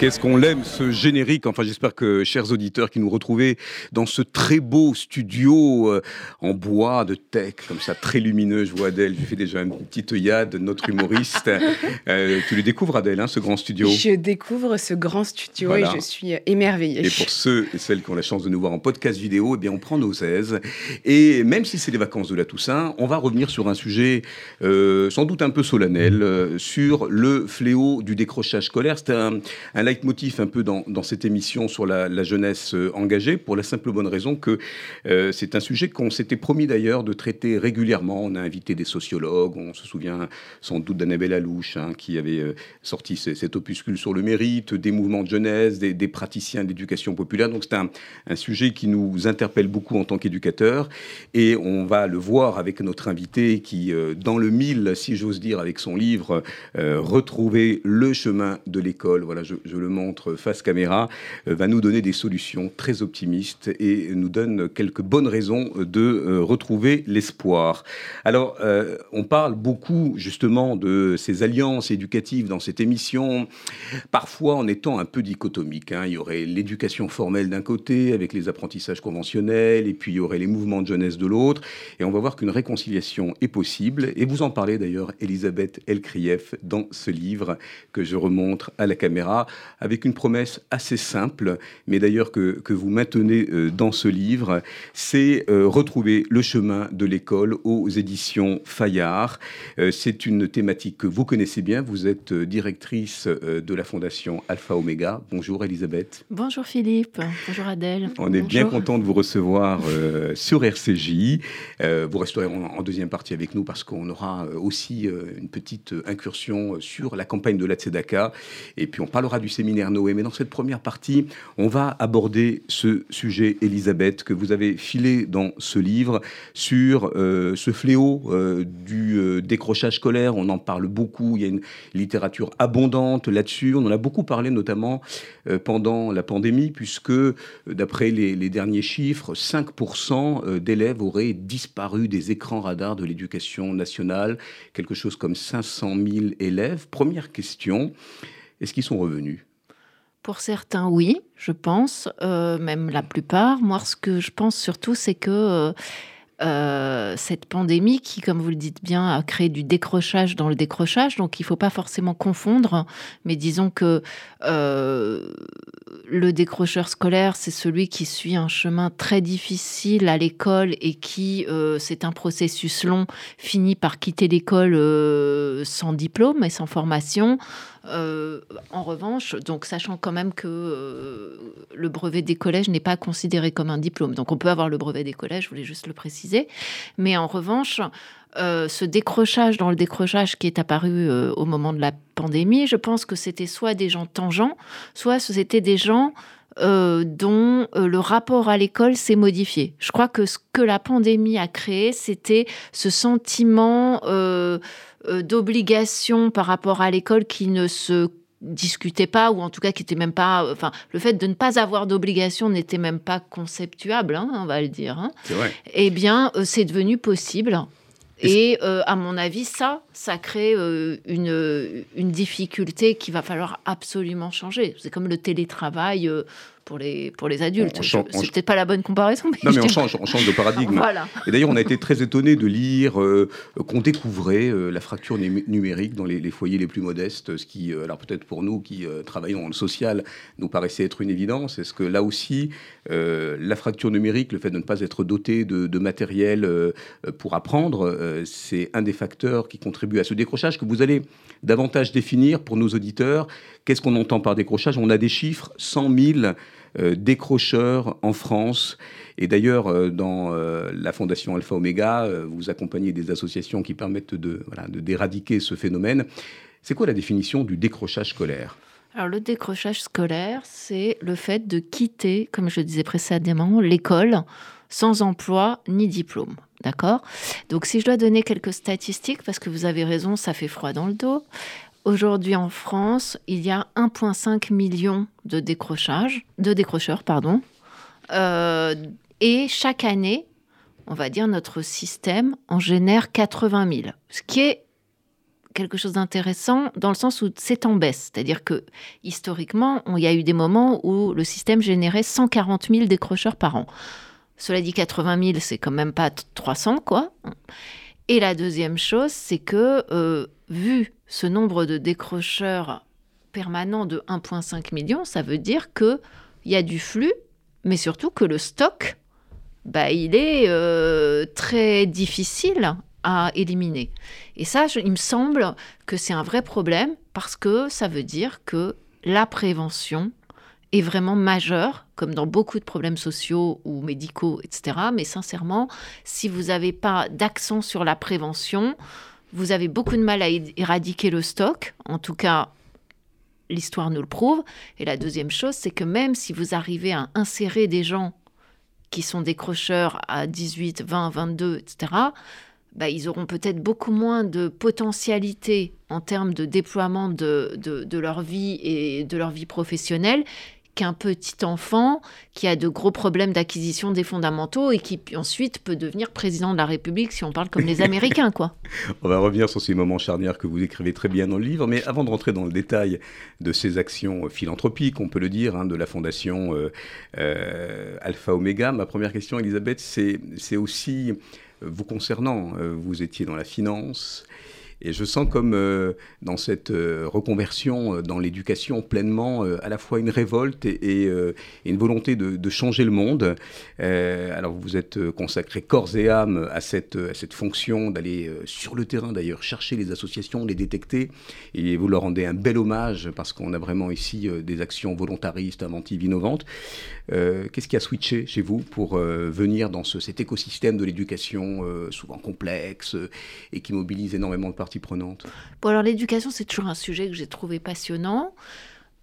Qu'est-ce qu'on l'aime ce générique? Enfin, j'espère que, chers auditeurs, qui nous retrouvez dans ce très beau studio euh, en bois de tech, comme ça, très lumineux. Je vois Adèle, j'ai fait déjà une petite œillade, notre humoriste. Euh, tu le découvres, Adèle, hein, ce grand studio? Je découvre ce grand studio et je suis émerveillée. Et pour ceux et celles qui ont la chance de nous voir en podcast vidéo, eh bien, on prend nos aises. Et même si c'est les vacances de la Toussaint, on va revenir sur un sujet euh, sans doute un peu solennel, sur le fléau du décrochage scolaire. C'est un, un leitmotiv un peu dans, cette émission sur la, jeunesse euh, engagée, pour la simple bonne raison que euh, c'est un sujet qu'on s'était promis d'ailleurs de traiter régulièrement. On a invité des sociologues, on se souvient sans doute d'Annabelle Alouche, hein, qui avait euh, sorti cet opuscule sur le mérite, des mouvements de jeunesse, des, praticiens d'éducation populaire. Donc c'est un, un, sujet qui nous interpelle beaucoup en tant qu'éducateurs. Et on va le voir avec notre invité qui, dans le mille, si j'ose dire, avec son livre, Retrouver le chemin de l'école. Voilà, je, je le montre face caméra, euh, va nous donner des solutions très optimistes et nous donne quelques bonnes raisons de euh, retrouver l'espoir. Alors, euh, on parle beaucoup justement de ces alliances éducatives dans cette émission, parfois en étant un peu dichotomique. Hein. Il y aurait l'éducation formelle d'un côté, avec les apprentissages conventionnels, et puis il y aurait les mouvements de jeunesse de l'autre. Et on va voir qu'une réconciliation est possible. Et vous en parlez d'ailleurs, Elisabeth Elkrief, dans ce livre que je remontre à la caméra avec une promesse assez simple, mais d'ailleurs que, que, vous maintenez euh, dans ce livre, c'est euh, retrouver le chemin de l'école aux éditions Fayard. Euh, c'est une thématique que vous connaissez bien. Vous êtes directrice de la fondation Alpha Omega. Bonjour Elisabeth. Bonjour Philippe. Bonjour Adèle. On est bien content de vous recevoir sur RCJ. vous resterez en, deuxième partie avec nous parce qu'on aura aussi une petite incursion sur la campagne de la Tzedaka. Et puis on parlera du séminaire Noé. Mais dans cette première partie, on va aborder ce sujet, Elisabeth, que vous avez filé dans ce livre sur euh, ce fléau euh, du euh, décrochage scolaire. On en parle beaucoup. Il y a une littérature abondante là-dessus. On en a beaucoup parlé notamment pendant la pandémie, puisque d'après les, les, derniers chiffres, 5% d'élèves auraient disparu des écrans radars de l'éducation nationale. Quelque chose comme 500 000 élèves. Première question. Est-ce qu'ils sont revenus? Pour certains, oui, je pense, euh, même la plupart. Moi, ce que je pense surtout, c'est que euh, euh, cette pandémie, qui, comme vous le dites bien, a créé du décrochage dans le décrochage, donc il ne faut pas forcément confondre, mais disons que le décrocheur scolaire, c'est celui qui suit un chemin très difficile à l'école et qui, c'est un processus long, finit par quitter l'école sans diplôme et sans formation. Euh, en revanche, donc sachant quand même que euh, le brevet des collèges n'est pas considéré comme un diplôme, donc on peut avoir le brevet des collèges, je voulais juste le préciser, mais en revanche, euh, ce décrochage dans le décrochage qui est apparu au moment de la pandémie, je pense que c'était soit des gens tangents, soit c'était des gens dont le rapport à l'école s'est modifié. Je crois que ce que la pandémie a créé, c'était ce sentiment d'obligations par rapport à l'école qui ne se discutait pas ou en tout cas qui était même pas euh, enfin le fait de ne pas avoir d'obligation n'était même pas conceptuable hein, on va le dire hein. eh bien euh, c'est devenu possible et à mon avis, ça, ça crée une, une difficulté qu'il va falloir absolument changer. C'est comme le télétravail pour les, pour les adultes. C'est peut-être pas la bonne comparaison. Mais non, mais on change, on change de paradigme. voilà. Et d'ailleurs, on a été très étonné de lire euh, qu'on découvrait euh, la fracture numérique dans les, foyers les plus modestes, ce qui, euh, alors peut-être pour nous qui travaillons dans le social, nous paraissait être une évidence. Est-ce que là aussi, la fracture numérique, le fait de ne pas être doté de, de matériel pour apprendre, c'est un des facteurs qui contribue à ce décrochage que vous allez davantage définir pour nos auditeurs. Qu'est-ce qu'on entend par décrochage? On a des chiffres, 100 000 euh, décrocheurs en France. Et d'ailleurs, euh, dans euh, la Fondation Alpha Omega, vous accompagnez des associations qui permettent de, d'éradiquer ce phénomène. C'est quoi la définition du décrochage scolaire? Alors le décrochage scolaire, c'est le fait de quitter, comme je disais précédemment, l'école sans emploi ni diplôme. D'accord? Donc si je dois donner quelques statistiques, parce que vous avez raison, ça fait froid dans le dos. Aujourd'hui en France, il y a 1,5 million de décrochages, de décrocheurs, pardon. Euh, et chaque année, on va dire, notre système en génère 80 000, ce qui est quelque chose d'intéressant dans le sens où c'est en baisse. C'est-à-dire que historiquement, il y a eu des moments où le système générait 140 000 décrocheurs par an. Cela dit, 80 000, c'est quand même pas 300, quoi. Et la deuxième chose, c'est que, euh, vu ce nombre de décrocheurs permanents de 1,5 million, ça veut dire qu'il y a du flux, mais surtout que le stock, bah, il est euh, très difficile à éliminer. Et ça, il me semble que c'est un vrai problème parce que ça veut dire que la prévention est vraiment majeure, comme dans beaucoup de problèmes sociaux ou médicaux, etc. Mais sincèrement, si vous n'avez pas d'accent sur la prévention, vous avez beaucoup de mal à éradiquer le stock. En tout cas, l'histoire nous le prouve. Et la deuxième chose, c'est que même si vous arrivez à insérer des gens qui sont décrocheurs à 18, 20, 22, etc., bah, ils auront peut-être beaucoup moins de potentialité en termes de déploiement de, de, leur vie et de leur vie professionnelle qu'un petit enfant qui a de gros problèmes d'acquisition des fondamentaux et qui ensuite peut devenir président de la République si on parle comme les Américains, quoi. on va revenir sur ces moments charnières que vous décrivez très bien dans le livre, mais avant de rentrer dans le détail de ces actions philanthropiques, on peut le dire, hein, de la fondation euh, euh, Alpha Omega, ma première question, Elisabeth, c'est aussi vous concernant. Euh, vous étiez dans la finance. Et je sens comme euh, dans cette euh, reconversion dans l'éducation pleinement à la fois une révolte et, une volonté de, changer le monde. alors vous êtes consacré corps et âme à cette, à cette fonction d'aller sur le terrain d'ailleurs chercher les associations, les détecter et vous leur rendez un bel hommage parce qu'on a vraiment ici des actions volontaristes, inventives, innovantes. Euh, qu'est-ce qui a switché chez vous pour euh, venir dans cet écosystème de l'éducation euh, souvent complexe et qui mobilise énormément de parties prenantes? Alors l'éducation, c'est toujours un sujet que j'ai trouvé passionnant.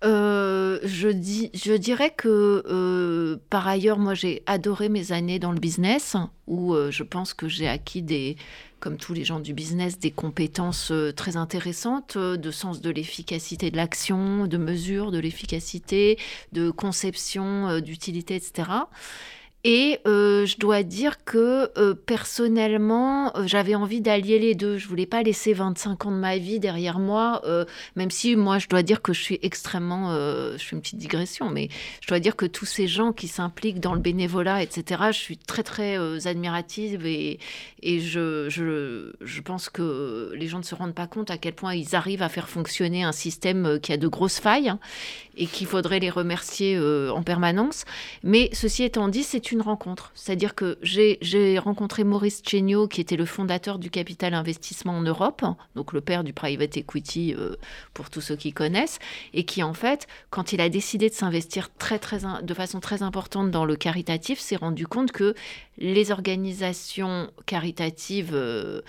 je, dis, je dirais que par ailleurs, moi j'ai adoré mes années dans le business, où je pense que j'ai acquis des, comme tous les gens du business, des compétences euh, très intéressantes euh, de sens de l'efficacité de l'action, de mesure de l'efficacité, de conception euh, d'utilité, etc. Et euh, je dois dire que euh, personnellement, euh, j'avais envie d'allier les deux. Je voulais pas laisser 25 ans de ma vie derrière moi, même si moi, je dois dire que je suis extrêmement... je fais une petite digression, mais je dois dire que tous ces gens qui s'impliquent dans le bénévolat, etc., je suis très, très admirative et, je, pense que les gens ne se rendent pas compte à quel point ils arrivent à faire fonctionner un système qui a de grosses failles hein, et qu'il faudrait les remercier en permanence. Mais ceci étant dit, c'est une rencontre. C'est-à-dire que j'ai rencontré Maurice Chéniaud, qui était le fondateur du capital investissement en Europe, donc le père du private equity euh, pour tous ceux qui connaissent, et qui en fait, quand il a décidé de s'investir très, très, de façon très importante dans le caritatif, s'est rendu compte que les organisations caritatives euh,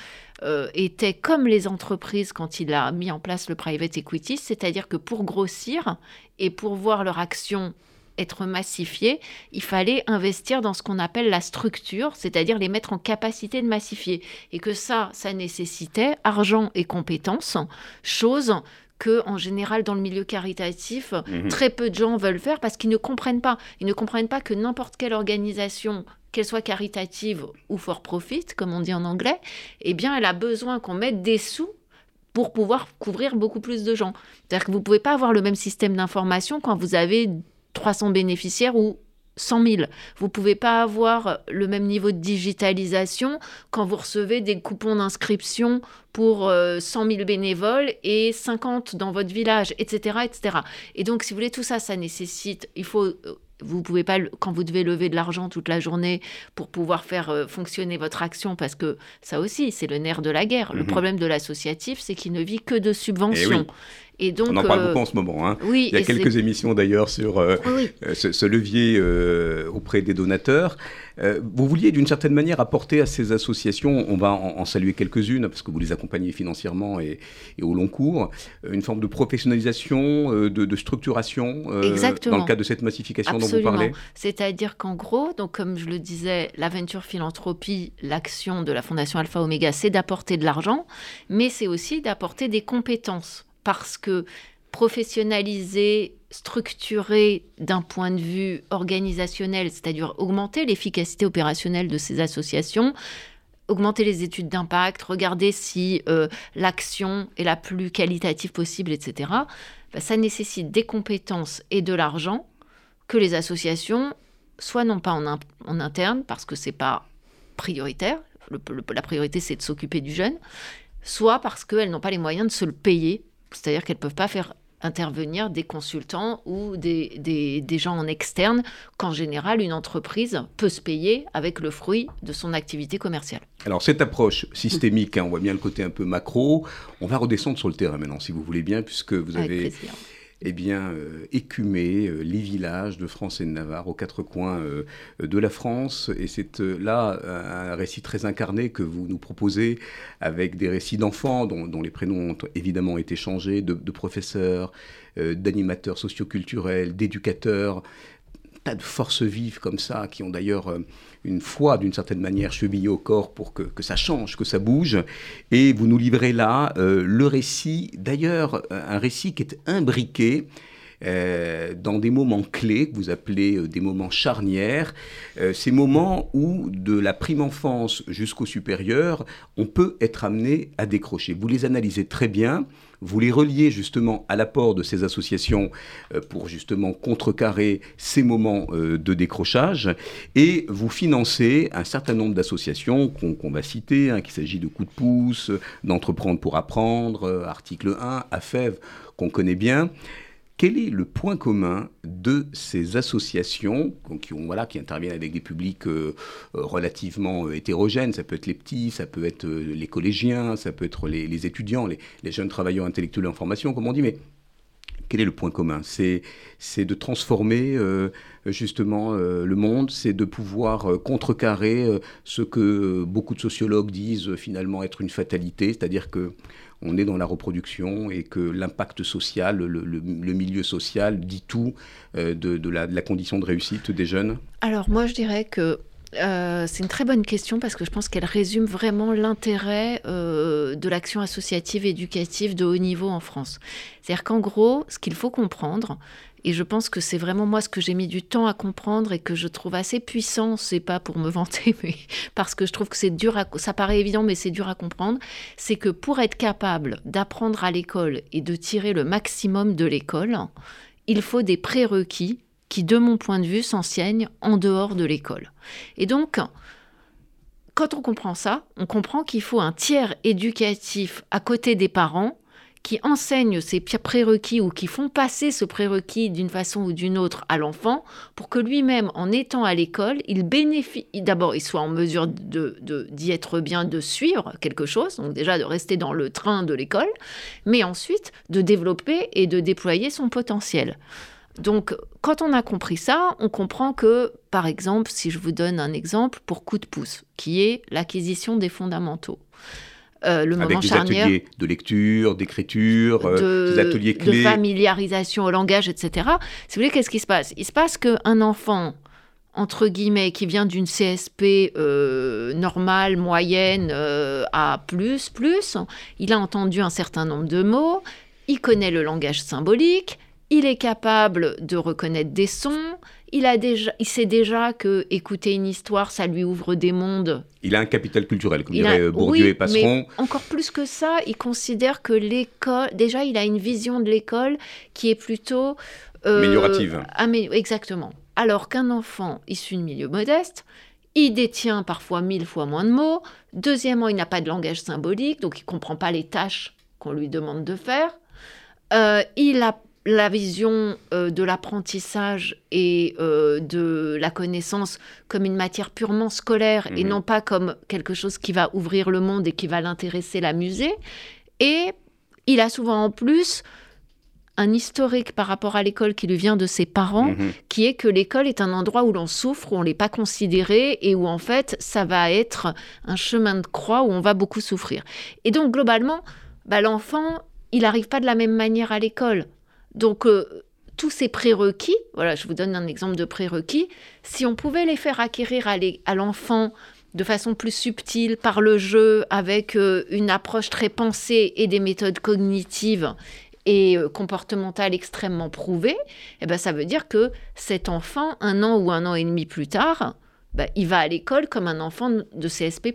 euh, étaient comme les entreprises quand il a mis en place le private equity, c'est-à-dire que pour grossir et pour voir leur action être massifiés, il fallait investir dans ce qu'on appelle la structure, c'est-à-dire les mettre en capacité de massifier. Et que ça, ça nécessitait argent et compétences, chose que en général dans le milieu caritatif, mhm. très peu de gens veulent faire parce qu'ils ne comprennent pas. Ils ne comprennent pas que n'importe quelle organisation qu'elle soit caritative ou for profit, comme on dit en anglais, eh bien, elle a besoin qu'on mette des sous pour pouvoir couvrir beaucoup plus de gens. C'est-à-dire que vous ne pouvez pas avoir le même système d'information quand vous avez 300 bénéficiaires ou 100 000. Vous ne pouvez pas avoir le même niveau de digitalisation quand vous recevez des coupons d'inscription pour 100 euh, 000 bénévoles et 50 dans votre village, etc., etc. Et donc, si vous voulez, tout ça, ça nécessite, il faut euh, vous pouvez pas, quand vous devez lever de l'argent toute la journée pour pouvoir faire euh, fonctionner votre action, parce que ça aussi, c'est le nerf de la guerre. Le mhm. problème de l'associatif, c'est qu'il ne vit que de subventions. Et donc, On en parle beaucoup en ce moment. Hein. Oui, Il y a quelques émissions d'ailleurs sur ce, ce, levier auprès des donateurs. Euh, vous vouliez d'une certaine manière apporter à ces associations, on va en, saluer quelques-unes parce que vous les accompagnez financièrement et, au long cours, euh, une forme de professionnalisation, euh, de, structuration dans le cadre de cette massification dont vous parlez C'est-à-dire qu'en gros, donc comme je le disais, l'aventure philanthropie, l'action de la Fondation Alpha Omega, c'est d'apporter de l'argent, mais c'est aussi d'apporter des compétences parce que professionnaliser, structurer d'un point de vue organisationnel, c'est-à-dire augmenter l'efficacité opérationnelle de ces associations, augmenter les études d'impact, regarder si euh, l'action est la plus qualitative possible, etc., bah, ça nécessite des compétences et de l'argent que les associations, soit non pas en, interne, parce que c'est pas prioritaire, la priorité c'est de s'occuper du jeune, soit parce qu'elles n'ont pas les moyens de se le payer c'est-à-dire qu'elles ne peuvent pas faire intervenir des consultants ou des, des, gens en externe, qu'en général, une entreprise peut se payer avec le fruit de son activité commerciale. Alors, cette approche systémique, hein, on voit bien le côté un peu macro, on va redescendre sur le terrain maintenant, si vous voulez bien, puisque vous avez eh bien, euh, écumer euh, les villages de France et de Navarre aux quatre coins euh, de la France. Et c'est là un récit très incarné que vous nous proposez avec des récits d'enfants dont, les prénoms ont évidemment été changés, de, de professeurs, d'animateurs socioculturels, d'éducateurs, de forces vives comme ça qui ont d'ailleurs une foi d'une certaine manière chevillée au corps pour que, que, ça change, que ça bouge. Et vous nous livrez là euh, le récit, d'ailleurs un récit qui est imbriqué euh, dans des moments clés que vous appelez euh, des moments charnières, ces moments où de la prime enfance jusqu'au supérieur, on peut être amené à décrocher. Vous les analysez très bien. Vous les reliez justement à l'apport de ces associations euh, pour justement contrecarrer ces moments euh, de décrochage et vous financez un certain nombre d'associations qu'on va citer, hein, qu'il s'agit de Coups de pouce, d'Entreprendre pour apprendre, euh, article 1, AFEV, qu'on connaît bien. Quel est le point commun de ces associations qui, interviennent avec des publics euh, euh, relativement euh, hétérogènes? Ça peut être les petits, ça peut être les collégiens, ça peut être les, étudiants, les, jeunes travailleurs intellectuels en formation, comme on dit, mais quel est le point commun? C'est de transformer justement le monde, c'est de pouvoir contrecarrer ce que beaucoup de sociologues disent finalement être une fatalité, c'est-à-dire que on est dans la reproduction et que l'impact social, le, milieu social dit tout euh, de, la, condition de réussite des jeunes Alors moi je dirais que euh, c'est une très bonne question parce que je pense qu'elle résume vraiment l'intérêt euh, de l'action associative éducative de haut niveau en France. C'est-à-dire qu'en gros, ce qu'il faut comprendre, et je pense que c'est vraiment moi ce que j'ai mis du temps à comprendre et que je trouve assez puissant. C'est pas pour me vanter, mais parce que je trouve que c'est dur à, ça paraît évident, mais c'est dur à comprendre. C'est que pour être capable d'apprendre à l'école et de tirer le maximum de l'école, il faut des prérequis qui, de mon point de vue, s'enseignent en dehors de l'école. Et donc, quand on comprend ça, on comprend qu'il faut un tiers éducatif à côté des parents qui enseignent ces prérequis ou qui font passer ce prérequis d'une façon ou d'une autre à l'enfant pour que lui-même, en étant à l'école, il bénéficie, d'abord, il soit en mesure d'y être bien, de suivre quelque chose, donc déjà de rester dans le train de l'école, mais ensuite de développer et de déployer son potentiel. Donc, quand on a compris ça, on comprend que, par exemple, si je vous donne un exemple pour coup de pouce, qui est l'acquisition des fondamentaux. Euh, le Avec moment des ateliers de lecture, d'écriture, euh, des ateliers clés. De familiarisation au langage, etc. Si vous voulez, qu'est-ce qui se passe? Il se passe qu'un enfant, entre guillemets, qui vient d'une CSP euh, normale, moyenne, à plus, plus, il a entendu un certain nombre de mots, il connaît le langage symbolique, il est capable de reconnaître des sons, il, a déjà, il sait déjà que écouter une histoire, ça lui ouvre des mondes. Il a un capital culturel, comme dirait euh, Bourdieu et Passeron. Mais encore plus que ça, il considère que l'école, déjà, il a une vision de l'école qui est plutôt euh, améliorative. exactement. Alors qu'un enfant issu de milieu modeste, il détient parfois mille fois moins de mots. Deuxièmement, il n'a pas de langage symbolique, donc il comprend pas les tâches qu'on lui demande de faire. Euh, il a la vision euh, de l'apprentissage et euh, de la connaissance comme une matière purement scolaire et mhm. non pas comme quelque chose qui va ouvrir le monde et qui va l'intéresser, l'amuser. Et il a souvent en plus un historique par rapport à l'école qui lui vient de ses parents, mhm. qui est que l'école est un endroit où l'on souffre, où on n'est pas considéré et où en fait ça va être un chemin de croix où on va beaucoup souffrir. Et donc globalement, bah, l'enfant, il n'arrive pas de la même manière à l'école. Donc euh, tous ces prérequis, voilà, je vous donne un exemple de prérequis, si on pouvait les faire acquérir à l'enfant de façon plus subtile par le jeu, avec euh, une approche très pensée et des méthodes cognitives et euh, comportementales extrêmement prouvées, eh ben, ça veut dire que cet enfant, un an ou un an et demi plus tard, ben, il va à l'école comme un enfant de CSP+.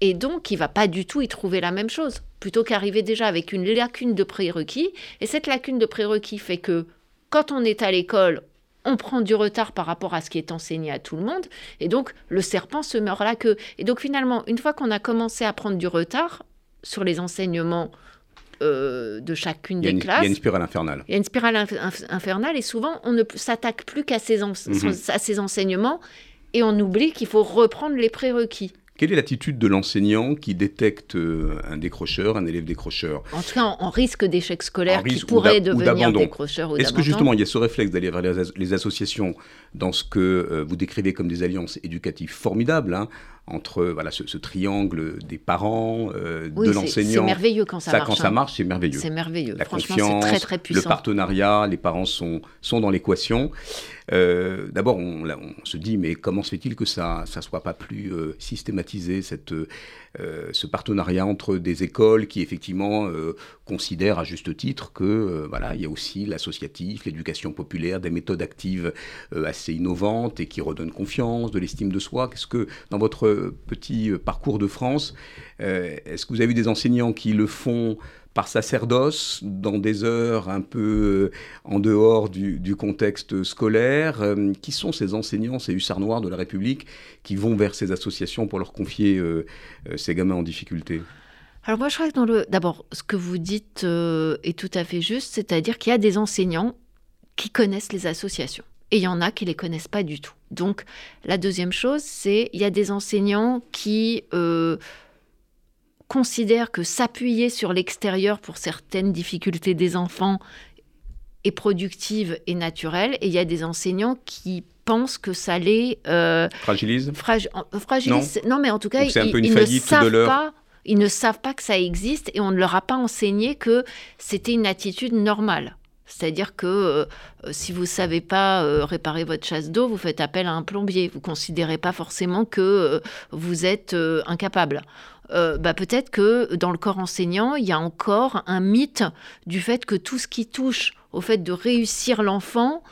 Et donc, il va pas du tout y trouver la même chose, plutôt qu'arriver déjà avec une lacune de prérequis. Et cette lacune de prérequis fait que quand on est à l'école, on prend du retard par rapport à ce qui est enseigné à tout le monde, et donc le serpent se meurt là que. Et donc finalement, une fois qu'on a commencé à prendre du retard sur les enseignements euh, de chacune des classes. Il y a une spirale infernale. Il y a une spirale infernale et souvent on ne s'attaque plus qu'à ces, mhm. ces enseignements et on oublie qu'il faut reprendre les prérequis. Quelle est l'attitude de l'enseignant qui détecte euh, un décrocheur, un élève décrocheur? En tout cas, en, risque d'échec scolaire qui pourrait devenir décrocheur ou Est-ce que justement il y a ce réflexe d'aller vers les, associations dans ce que euh, vous décrivez comme des alliances éducatives formidables hein, entre voilà ce, triangle des parents, euh, de l'enseignant. C'est merveilleux quand ça, ça marche. Quand ça hein. marche, c'est merveilleux. C'est merveilleux. La Franchement, c'est très très puissant. Le partenariat, les parents sont sont dans l'équation. Euh, d'abord, on, se dit, mais comment se fait-il que ça ne soit pas plus euh, systématisé, cette, euh, ce partenariat entre des écoles qui, effectivement, considèrent à juste titre que voilà, il y a aussi l'associatif, l'éducation populaire, des méthodes actives assez innovantes et qui redonnent confiance, de l'estime de soi. Qu'est-ce que, dans votre petit parcours de France, est-ce que vous avez des enseignants qui le font par sacerdoce, dans des heures un peu euh, en dehors du, contexte scolaire. Euh, qui sont ces enseignants, ces hussards noirs de la République, qui vont vers ces associations pour leur confier euh, ces gamins en difficulté? Alors moi, je crois que dans le... D'abord, ce que vous dites est tout à fait juste, c'est-à-dire qu'il y a des enseignants qui connaissent les associations et il y en a qui les connaissent pas du tout. Donc la deuxième chose, c'est il y a des enseignants qui considère que s'appuyer sur l'extérieur pour certaines difficultés des enfants est productive et naturelle, et il y a des enseignants qui pensent que ça les euh, fragilise. Euh, fragilise. Non. mais en tout cas, ils, ne savent pas. Ils ne savent pas que ça existe et on ne leur a pas enseigné que c'était une attitude normale. C'est-à-dire que euh, si vous ne savez pas réparer votre chasse d'eau, vous faites appel à un plombier. Vous ne considérez pas forcément que vous êtes incapable. Euh, bah, peut-être que dans le corps enseignant, il y a encore un mythe du fait que tout ce qui touche au fait de réussir l'enfant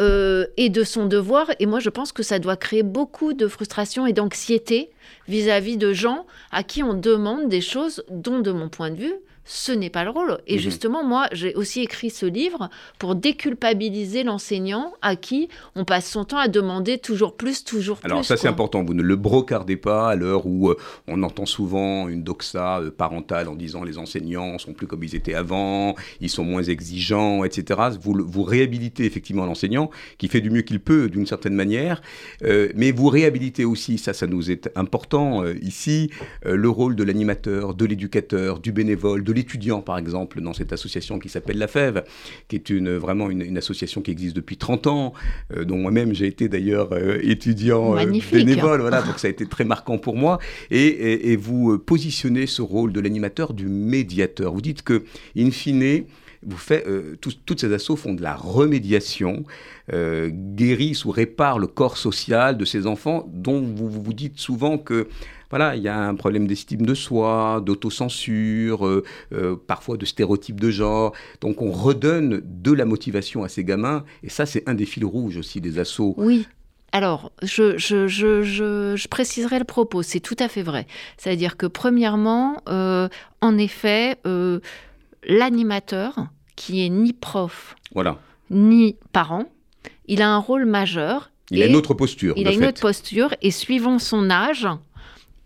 euh, est de son devoir. Et moi, je pense que ça doit créer beaucoup de frustration et d'anxiété vis-à-vis de gens à qui on demande des choses dont, de mon point de vue, ce n'est pas le rôle. Et mhm. justement, moi, j'ai aussi écrit ce livre pour déculpabiliser l'enseignant à qui on passe son temps à demander toujours plus, toujours plus. Alors ça, c'est important. Vous ne le brocardez pas à l'heure où euh, on entend souvent une doxa euh, parentale en disant les enseignants sont plus comme ils étaient avant, ils sont moins exigeants, etc. Vous, vous réhabilitez effectivement l'enseignant qui fait du mieux qu'il peut d'une certaine manière, euh, mais vous réhabilitez aussi, ça, ça nous est important ici, le rôle de l'animateur, de l'éducateur, du bénévole, de étudiants, par exemple, dans cette association qui s'appelle La Fève, qui est une, vraiment une, association qui existe depuis 30 ans, euh, dont moi-même j'ai été d'ailleurs euh, étudiant euh, bénévole. Voilà, donc ça a été très marquant pour moi. Et, vous positionnez ce rôle de l'animateur, du médiateur. Vous dites que, in fine, vous faites, toutes ces assos font de la remédiation, guérissent ou réparent le corps social de ces enfants dont vous vous dites souvent que voilà, il y a un problème d'estime de soi, d'autocensure, euh, euh, parfois de stéréotypes de genre. Donc on redonne de la motivation à ces gamins, et ça c'est un des fils rouges aussi des assauts. Oui. Alors, je, je, préciserai le propos, c'est tout à fait vrai. C'est-à-dire que, premièrement, euh, en effet, l'animateur, qui est ni prof, voilà. ni parent, il a un rôle majeur. Il a une autre posture. Il a une autre posture, et suivant son âge,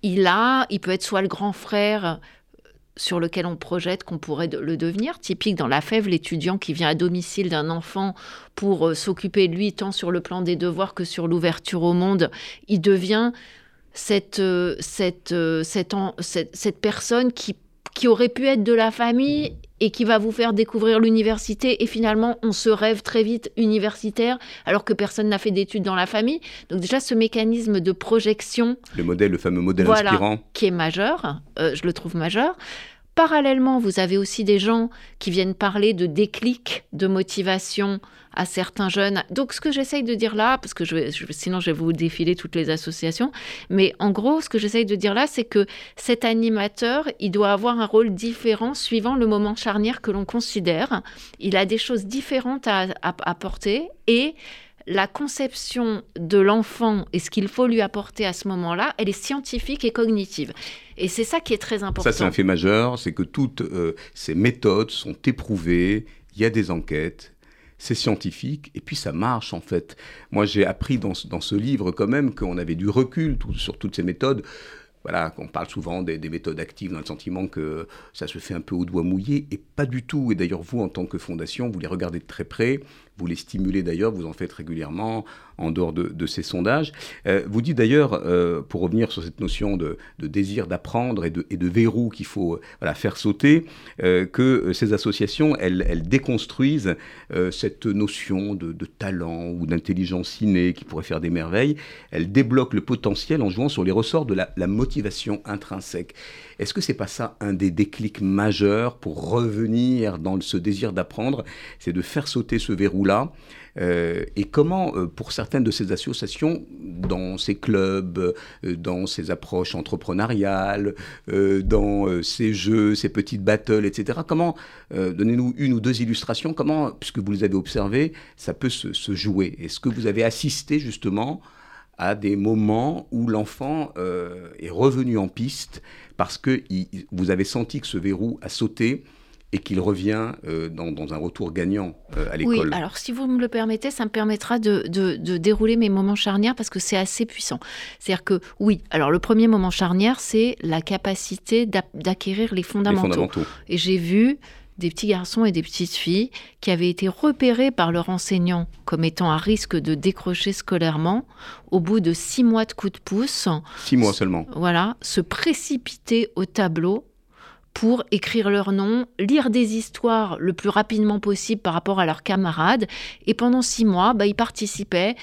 il a, il peut être soit le grand frère euh, sur lequel on projette qu'on pourrait le devenir. Typique dans la fève, l'étudiant qui vient à domicile d'un enfant pour euh, s'occuper de lui, tant sur le plan des devoirs que sur l'ouverture au monde, il devient cette, euh, cette, cette, cette, personne qui qui aurait pu être de la famille et qui va vous faire découvrir l'université et finalement on se rêve très vite universitaire alors que personne n'a fait d'études dans la famille. Donc déjà ce mécanisme de projection. Le modèle, le fameux modèle inspirant. Qui est majeur, euh, je le trouve majeur. Parallèlement, vous avez aussi des gens qui viennent parler de déclic, de motivation à certains jeunes. Donc, ce que j'essaye de dire là, parce que je, sinon je vais vous défiler toutes les associations, mais en gros, ce que j'essaye de dire là, c'est que cet animateur, il doit avoir un rôle différent suivant le moment charnière que l'on considère. Il a des choses différentes à apporter et la conception de l'enfant et ce qu'il faut lui apporter à ce moment-là, elle est scientifique et cognitive. Et c'est ça qui est très important. Ça, c'est un fait majeur, c'est que toutes euh, ces méthodes sont éprouvées, il y a des enquêtes, c'est scientifique, et puis ça marche en fait. Moi, j'ai appris dans, ce livre quand même qu'on avait du recul sur toutes ces méthodes voilà, qu'on parle souvent des, méthodes actives dans le sentiment que ça se fait un peu au doigt mouillé, et pas du tout. Et d'ailleurs, vous, en tant que fondation, vous les regardez de très près, vous les stimulez d'ailleurs, vous en faites régulièrement en dehors de, ces sondages. Euh, vous dites d'ailleurs, euh, pour revenir sur cette notion de, désir d'apprendre et de, de verrou qu'il faut voilà, faire sauter, euh, que ces associations, elles, déconstruisent cette notion de, talent ou d'intelligence innée qui pourrait faire des merveilles. Elles débloquent le potentiel en jouant sur les ressorts de la, la motivation intrinsèque. Est-ce que c'est pas ça un des déclics majeurs pour revenir dans ce désir d'apprendre? C'est de faire sauter ce verrou-là. Euh, et comment, euh, pour certaines de ces associations, dans ces clubs, euh, dans ces approches entrepreneuriales, dans ces jeux, ces petites battles, etc., comment, donnez-nous une ou deux illustrations, comment, puisque vous les avez observées, ça peut se, se jouer? Est-ce que vous avez assisté justement à des moments où l'enfant est revenu en piste parce que vous avez senti que ce verrou a sauté et qu'il revient euh, dans, un retour gagnant euh, à l'école. Oui, alors si vous me le permettez, ça me permettra de, dérouler mes moments charnières parce que c'est assez puissant. C'est-à-dire que oui, alors le premier moment charnière, c'est la capacité d'acquérir les fondamentaux. les fondamentaux. Et j'ai vu des petits garçons et des petites filles qui avaient été repérés par leur enseignant comme étant à risque de décrocher scolairement au bout de six mois de coups de pouce. Six mois seulement. Voilà, se précipiter au tableau pour écrire leur nom, lire des histoires le plus rapidement possible par rapport à leurs camarades. Et pendant six mois, bah, ils participaient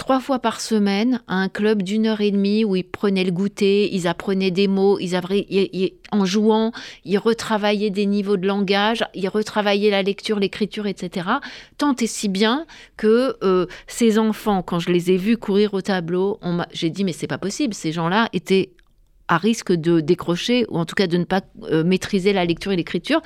trois fois par semaine à un club d'une heure et demie où ils prenaient le goûter, ils apprenaient des mots, ils, en jouant, ils retravaillaient des niveaux de langage, ils retravaillaient la lecture, l'écriture, etc. Tant et si bien que euh, ces enfants, quand je les ai vus courir au tableau, j'ai dit mais c'est pas possible, ces gens-là étaient à risque de décrocher ou en tout cas de ne pas euh, maîtriser la lecture et l'écriture.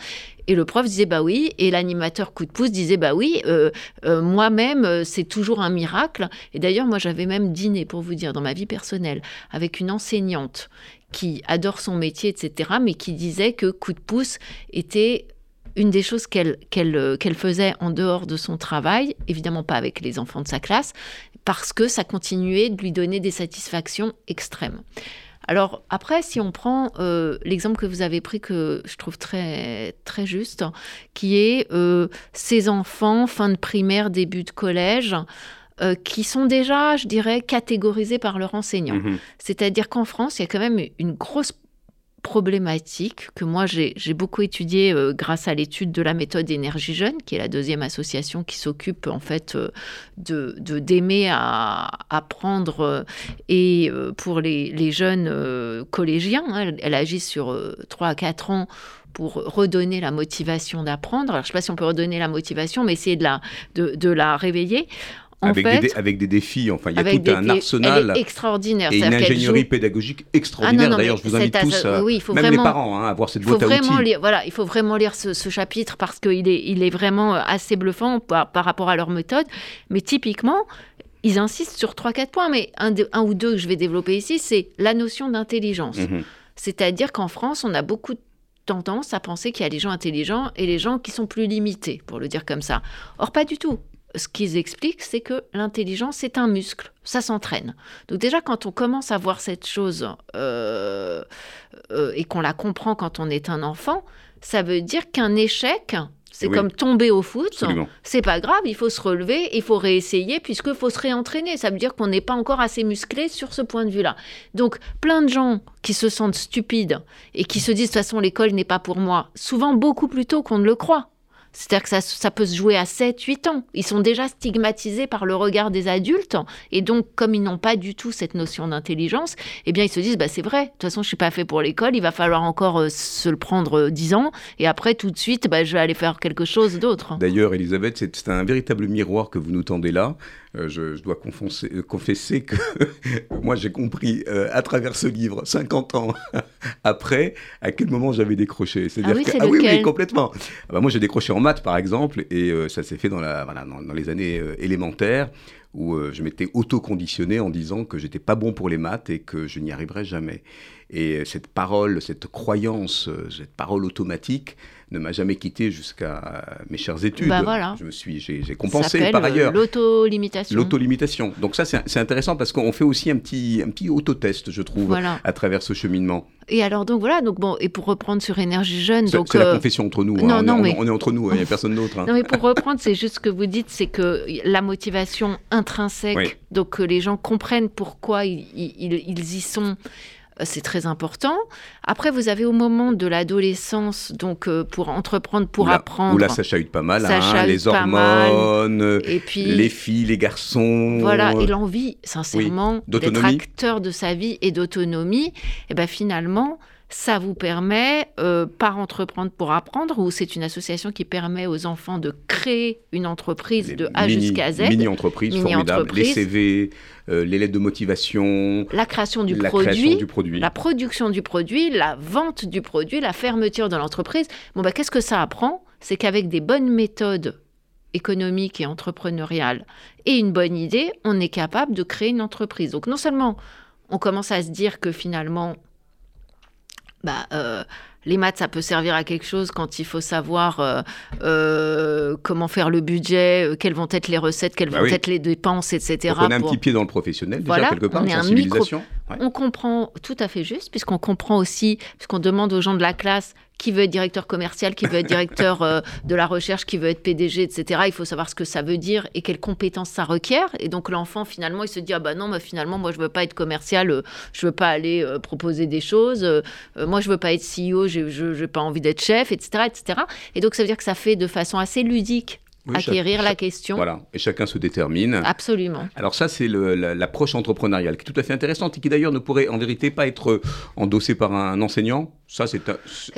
Et le prof disait bah oui, et l'animateur coup de pouce disait bah oui, euh, euh, moi-même c'est toujours un miracle. Et d'ailleurs moi j'avais même dîné pour vous dire dans ma vie personnelle avec une enseignante qui adore son métier etc. Mais qui disait que coup de pouce était une des choses qu'elle qu'elle faisait en dehors de son travail, évidemment pas avec les enfants de sa classe, parce que ça continuait de lui donner des satisfactions extrêmes. Alors après, si on prend euh, l'exemple que vous avez pris, que je trouve très, très juste, qui est euh, ces enfants, fin de primaire, début de collège, euh, qui sont déjà, je dirais, catégorisés par leur enseignant. Mmh C'est-à-dire qu'en France, il y a quand même une grosse problématique que moi j'ai beaucoup étudié euh, grâce à l'étude de la méthode énergie jeune, qui est la deuxième association qui s'occupe en fait euh, de d'aimer à apprendre euh, et pour les, les jeunes collégiens, hein, elle, agit sur 3 à 4 ans pour redonner la motivation d'apprendre. Alors, je ne sais pas si on peut redonner la motivation, mais essayer de la, de, de la réveiller avec, des, avec, des, défis, enfin, il y a tout un arsenal. extraordinaire. Et une ingénierie pédagogique extraordinaire. Ah D'ailleurs, je vous invite tous, oui, il faut même les parents, hein, à voir cette boîte à outils. Lire, voilà, il faut vraiment lire ce, chapitre parce qu'il est, il est vraiment assez bluffant par, rapport à leur méthode. Mais typiquement, ils insistent sur trois, quatre points, mais un, un, ou deux que je vais développer ici, c'est la notion d'intelligence. Mhm. C'est-à-dire qu'en France, on a beaucoup de tendance à penser qu'il y a les gens intelligents et les gens qui sont plus limités, pour le dire comme ça. Or, pas du tout ce qu'ils expliquent, c'est que l'intelligence, c'est un muscle, ça s'entraîne. Donc déjà, quand on commence à voir cette chose euh, euh, et qu'on la comprend quand on est un enfant, ça veut dire qu'un échec, C'est comme tomber au foot. C'est pas grave, il faut se relever, il faut réessayer, puisqu'il faut se réentraîner. Ça veut dire qu'on n'est pas encore assez musclé sur ce point de vue-là. Donc, plein de gens qui se sentent stupides et qui se disent, de toute façon, l'école n'est pas pour moi, souvent beaucoup plus tôt qu'on ne le croit. C'est-à-dire que ça, ça, peut se jouer à 7, 8 ans. Ils sont déjà stigmatisés par le regard des adultes. Et donc, comme ils n'ont pas du tout cette notion d'intelligence, eh bien, ils se disent, bah, c'est vrai, de toute façon, je suis pas fait pour l'école, il va falloir encore euh, se le prendre 10 euh, ans. Et après, tout de suite, bah, je vais aller faire quelque chose d'autre. D'ailleurs, Elisabeth, c'est un véritable miroir que vous nous tendez là. Euh, je, dois euh, confesser que moi j'ai compris euh, à travers ce livre, 50 ans après, à quel moment j'avais décroché. C'est-à-dire ah oui, que, ah oui, oui, complètement. Ah bah, moi j'ai décroché en maths par exemple, et ça s'est fait dans, la, voilà, dans, les années élémentaires où je m'étais auto-conditionné en disant que j'étais pas bon pour les maths et que je n'y arriverais jamais. Et cette parole, cette croyance, cette parole automatique, ne m'a jamais quitté jusqu'à mes chères études. Bah voilà. Je me suis, j'ai, compensé par ailleurs. L'auto-limitation. L'auto-limitation. Donc ça, c'est, intéressant parce qu'on fait aussi un petit, un petit autotest, je trouve, à travers ce cheminement. Et alors donc voilà donc bon et pour reprendre sur énergie jeune c'est, donc c'est la euh, confession entre nous. Non, hein. non, on, mais... on, est entre nous, il n'y a personne d'autre. Hein. Non mais pour reprendre c'est juste ce que vous dites c'est que la motivation intrinsèque donc que les gens comprennent pourquoi ils, ils y sont euh, c'est très important. Après, vous avez au moment de l'adolescence, donc euh, pour entreprendre, pour apprendre. Où là, ça chahute pas mal, hein, les hormones, et puis, les filles, les garçons. Voilà, et l'envie, sincèrement, d'être acteur de sa vie et d'autonomie, et ben finalement, ça vous permet, euh, par entreprendre pour apprendre, ou c'est une association qui permet aux enfants de créer une entreprise de A jusqu'à Z? Mini-entreprise, formidable. Les CV, euh, les lettres de motivation. La création du, produit, du produit. La production du produit, la vente du produit, la fermeture de l'entreprise. Bon, bah, qu'est-ce que ça apprend? C'est qu'avec des bonnes méthodes économiques et entrepreneuriales et une bonne idée, on est capable de créer une entreprise. Donc non seulement on commence à se dire que finalement bah, euh, les maths, ça peut servir à quelque chose quand il faut savoir euh, euh, comment faire le budget, quelles vont être les recettes, quelles bah vont être les dépenses, etc. on a un petit pied dans le professionnel, déjà, quelque part, on est On comprend tout à fait juste, puisqu'on comprend aussi, puisqu'on demande aux gens de la classe qui veut être directeur commercial, qui veut être directeur euh, de la recherche, qui veut être PDG, etc. Il faut savoir ce que ça veut dire et quelles compétences ça requiert. Et donc l'enfant, finalement, il se dit, ah bah non, mais finalement, moi, je veux pas être commercial, euh, je veux pas aller euh, proposer des choses, moi, je veux pas être CEO, je n'ai pas envie d'être chef, etc., etc. Et donc ça veut dire que ça fait de façon assez ludique acquérir la question. Voilà, et chacun se détermine. Absolument. Alors ça, c'est l'approche entrepreneuriale qui est tout à fait intéressante et qui d'ailleurs ne pourrait en vérité pas être endossée par un enseignant. Ça, c'est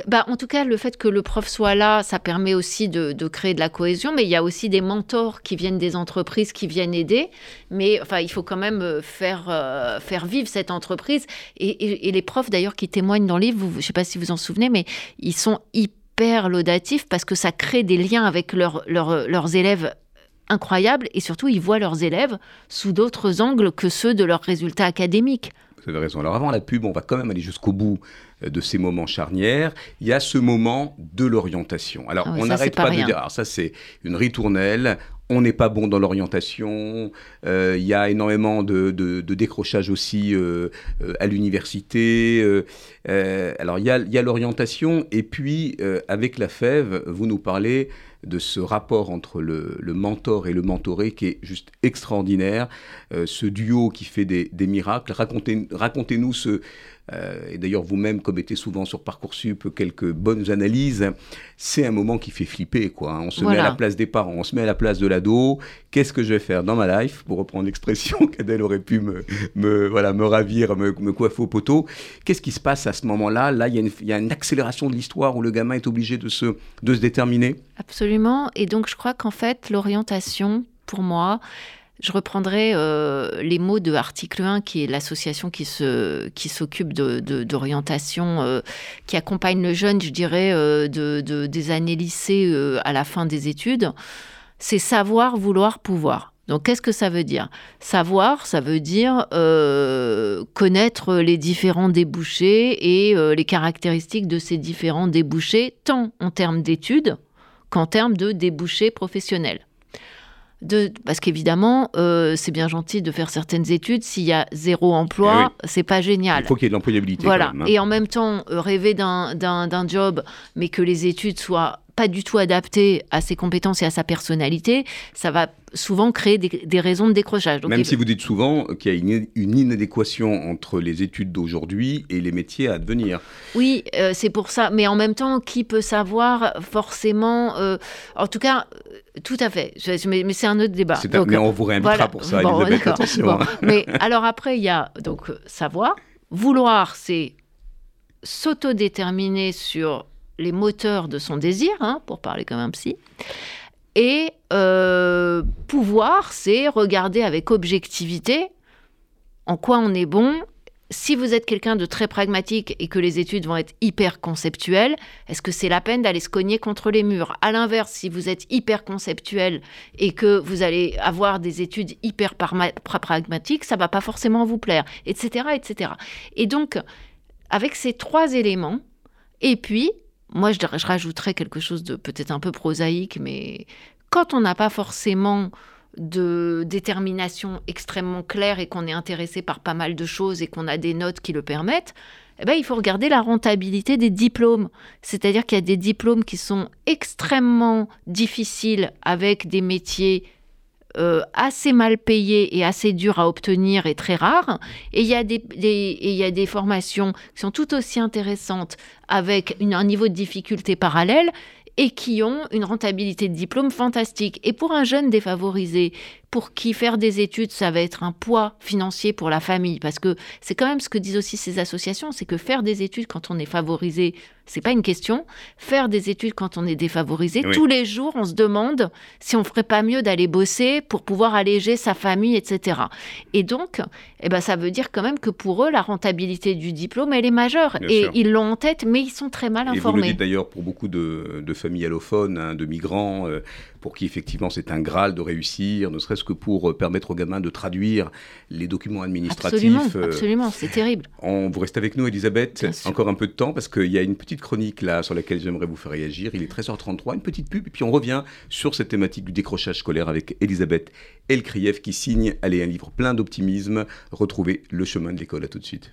bah, en tout cas, le fait que le prof soit là, ça permet aussi de, créer de la cohésion, mais il y a aussi des mentors qui viennent des entreprises, qui viennent aider. Mais enfin, il faut quand même euh, faire, euh, faire vivre cette entreprise. Et, les profs, d'ailleurs, qui témoignent dans le livre, je ne sais pas si vous en souvenez, mais ils sont hyper hyper laudatif parce que ça crée des liens avec leurs élèves incroyables et surtout ils voient leurs élèves sous d'autres angles que ceux de leurs résultats académiques. Vous avez raison. Alors avant la pub, on va quand même aller jusqu'au bout euh, de ces moments charnières. Il y a ce moment de l'orientation. Alors ah on n'arrête pas, de dire, alors ça c'est une ritournelle, on n'est pas bon dans l'orientation, euh, il y a énormément de, décrochage aussi euh, euh, à l'université. alors il y a, l'orientation, et puis avec la FEV, vous nous parlez de ce rapport entre le, mentor et le mentoré qui est juste extraordinaire, ce duo qui fait des, miracles. Racontez-nous ce, euh, et d'ailleurs vous-même commettez souvent sur Parcoursup quelques bonnes analyses, c'est un moment qui fait flipper. Quoi. Hein. On se met à la place des parents, on se met à la place de l'ado. Qu'est-ce que je vais faire dans ma life Pour reprendre l'expression qu'Adèle aurait pu me, me, voilà, me ravir, me, me, coiffer au poteau. Qu'est-ce qui se passe à ce moment-là? Là, il y, y, a une accélération de l'histoire où le gamin est obligé de se, de se déterminer. Absolument. Et donc je crois qu'en fait, l'orientation, pour moi, je reprendrai euh, les mots de Article 1, qui est l'association qui, se, qui s'occupe d'orientation, euh, qui accompagne le jeune, je dirais, euh, de, des années lycée à la fin des études. C'est savoir, vouloir, pouvoir. Donc, qu'est-ce que ça veut dire? Savoir, ça veut dire connaître les différents débouchés et les caractéristiques de ces différents débouchés, tant en termes d'études qu'en termes de débouchés professionnels parce qu'évidemment, euh, c'est bien gentil de faire certaines études. S'il y a zéro emploi, eh c'est pas génial. Il faut qu'il y ait de l'employabilité. Voilà. Hein. Et en même temps, euh, rêver d'un job, mais que les études soient pas du tout adapté à ses compétences et à sa personnalité, ça va souvent créer des, raisons de décrochage. Même si vous dites souvent qu'il y a une, inadéquation entre les études d'aujourd'hui et les métiers à devenir. Oui, euh, c'est pour ça. Mais en même temps, qui peut savoir forcément euh, En tout cas, tout à fait. mais, c'est un autre débat. mais on vous réinvitera pour ça, Elisabeth, attention. Hein. mais alors après, il y a donc savoir. Vouloir, c'est s'autodéterminer sur les moteurs de son désir, hein, pour parler comme un psy. Et euh, pouvoir, c'est regarder avec objectivité en quoi on est bon. Si vous êtes quelqu'un de très pragmatique et que les études vont être hyper conceptuelles, est-ce que c'est la peine d'aller se cogner contre les murs? À l'inverse, si vous êtes hyper conceptuel et que vous allez avoir des études hyper pragmatiques, ça va pas forcément vous plaire, etc., etc. Et donc, avec ces trois éléments, et puis moi, je, je rajouterais quelque chose de peut-être un peu prosaïque, mais quand on n'a pas forcément de détermination extrêmement claire et qu'on est intéressé par pas mal de choses et qu'on a des notes qui le permettent, eh ben, il faut regarder la rentabilité des diplômes. C'est-à-dire qu'il y a des diplômes qui sont extrêmement difficiles avec des métiers euh, assez mal payés et assez durs à obtenir et très rares. Et il y a des formations qui sont tout aussi intéressantes avec un niveau de difficulté parallèle et qui ont une rentabilité de diplôme fantastique. Et pour un jeune défavorisé, pour qui faire des études, ça va être un poids financier pour la famille, parce que c'est quand même ce que disent aussi ces associations, c'est que faire des études quand on est favorisé, c'est pas une question. Faire des études quand on est défavorisé, tous les jours, on se demande si on ferait pas mieux d'aller bosser pour pouvoir alléger sa famille, etc. Et donc, eh ben, ça veut dire quand même que pour eux, la rentabilité du diplôme, elle est majeure. et ils l'ont en tête, mais ils sont très mal informés. Et vous le dites d'ailleurs pour beaucoup de, familles allophones, hein, de migrants, euh, pour qui effectivement c'est un graal de réussir, ne serait-ce que pour euh, permettre aux gamins de traduire les documents administratifs. Absolument, euh, absolument c'est terrible. On, vous restez avec nous, Elisabeth, encore un peu de temps, parce qu'il y a une petite chronique là sur laquelle j'aimerais vous faire réagir. Il est 13h33, une petite pub, et puis on revient sur cette thématique du décrochage scolaire avec Elisabeth Elkrieff qui signe, allez, un livre plein d'optimisme, Retrouver le chemin de l'école. À tout de suite.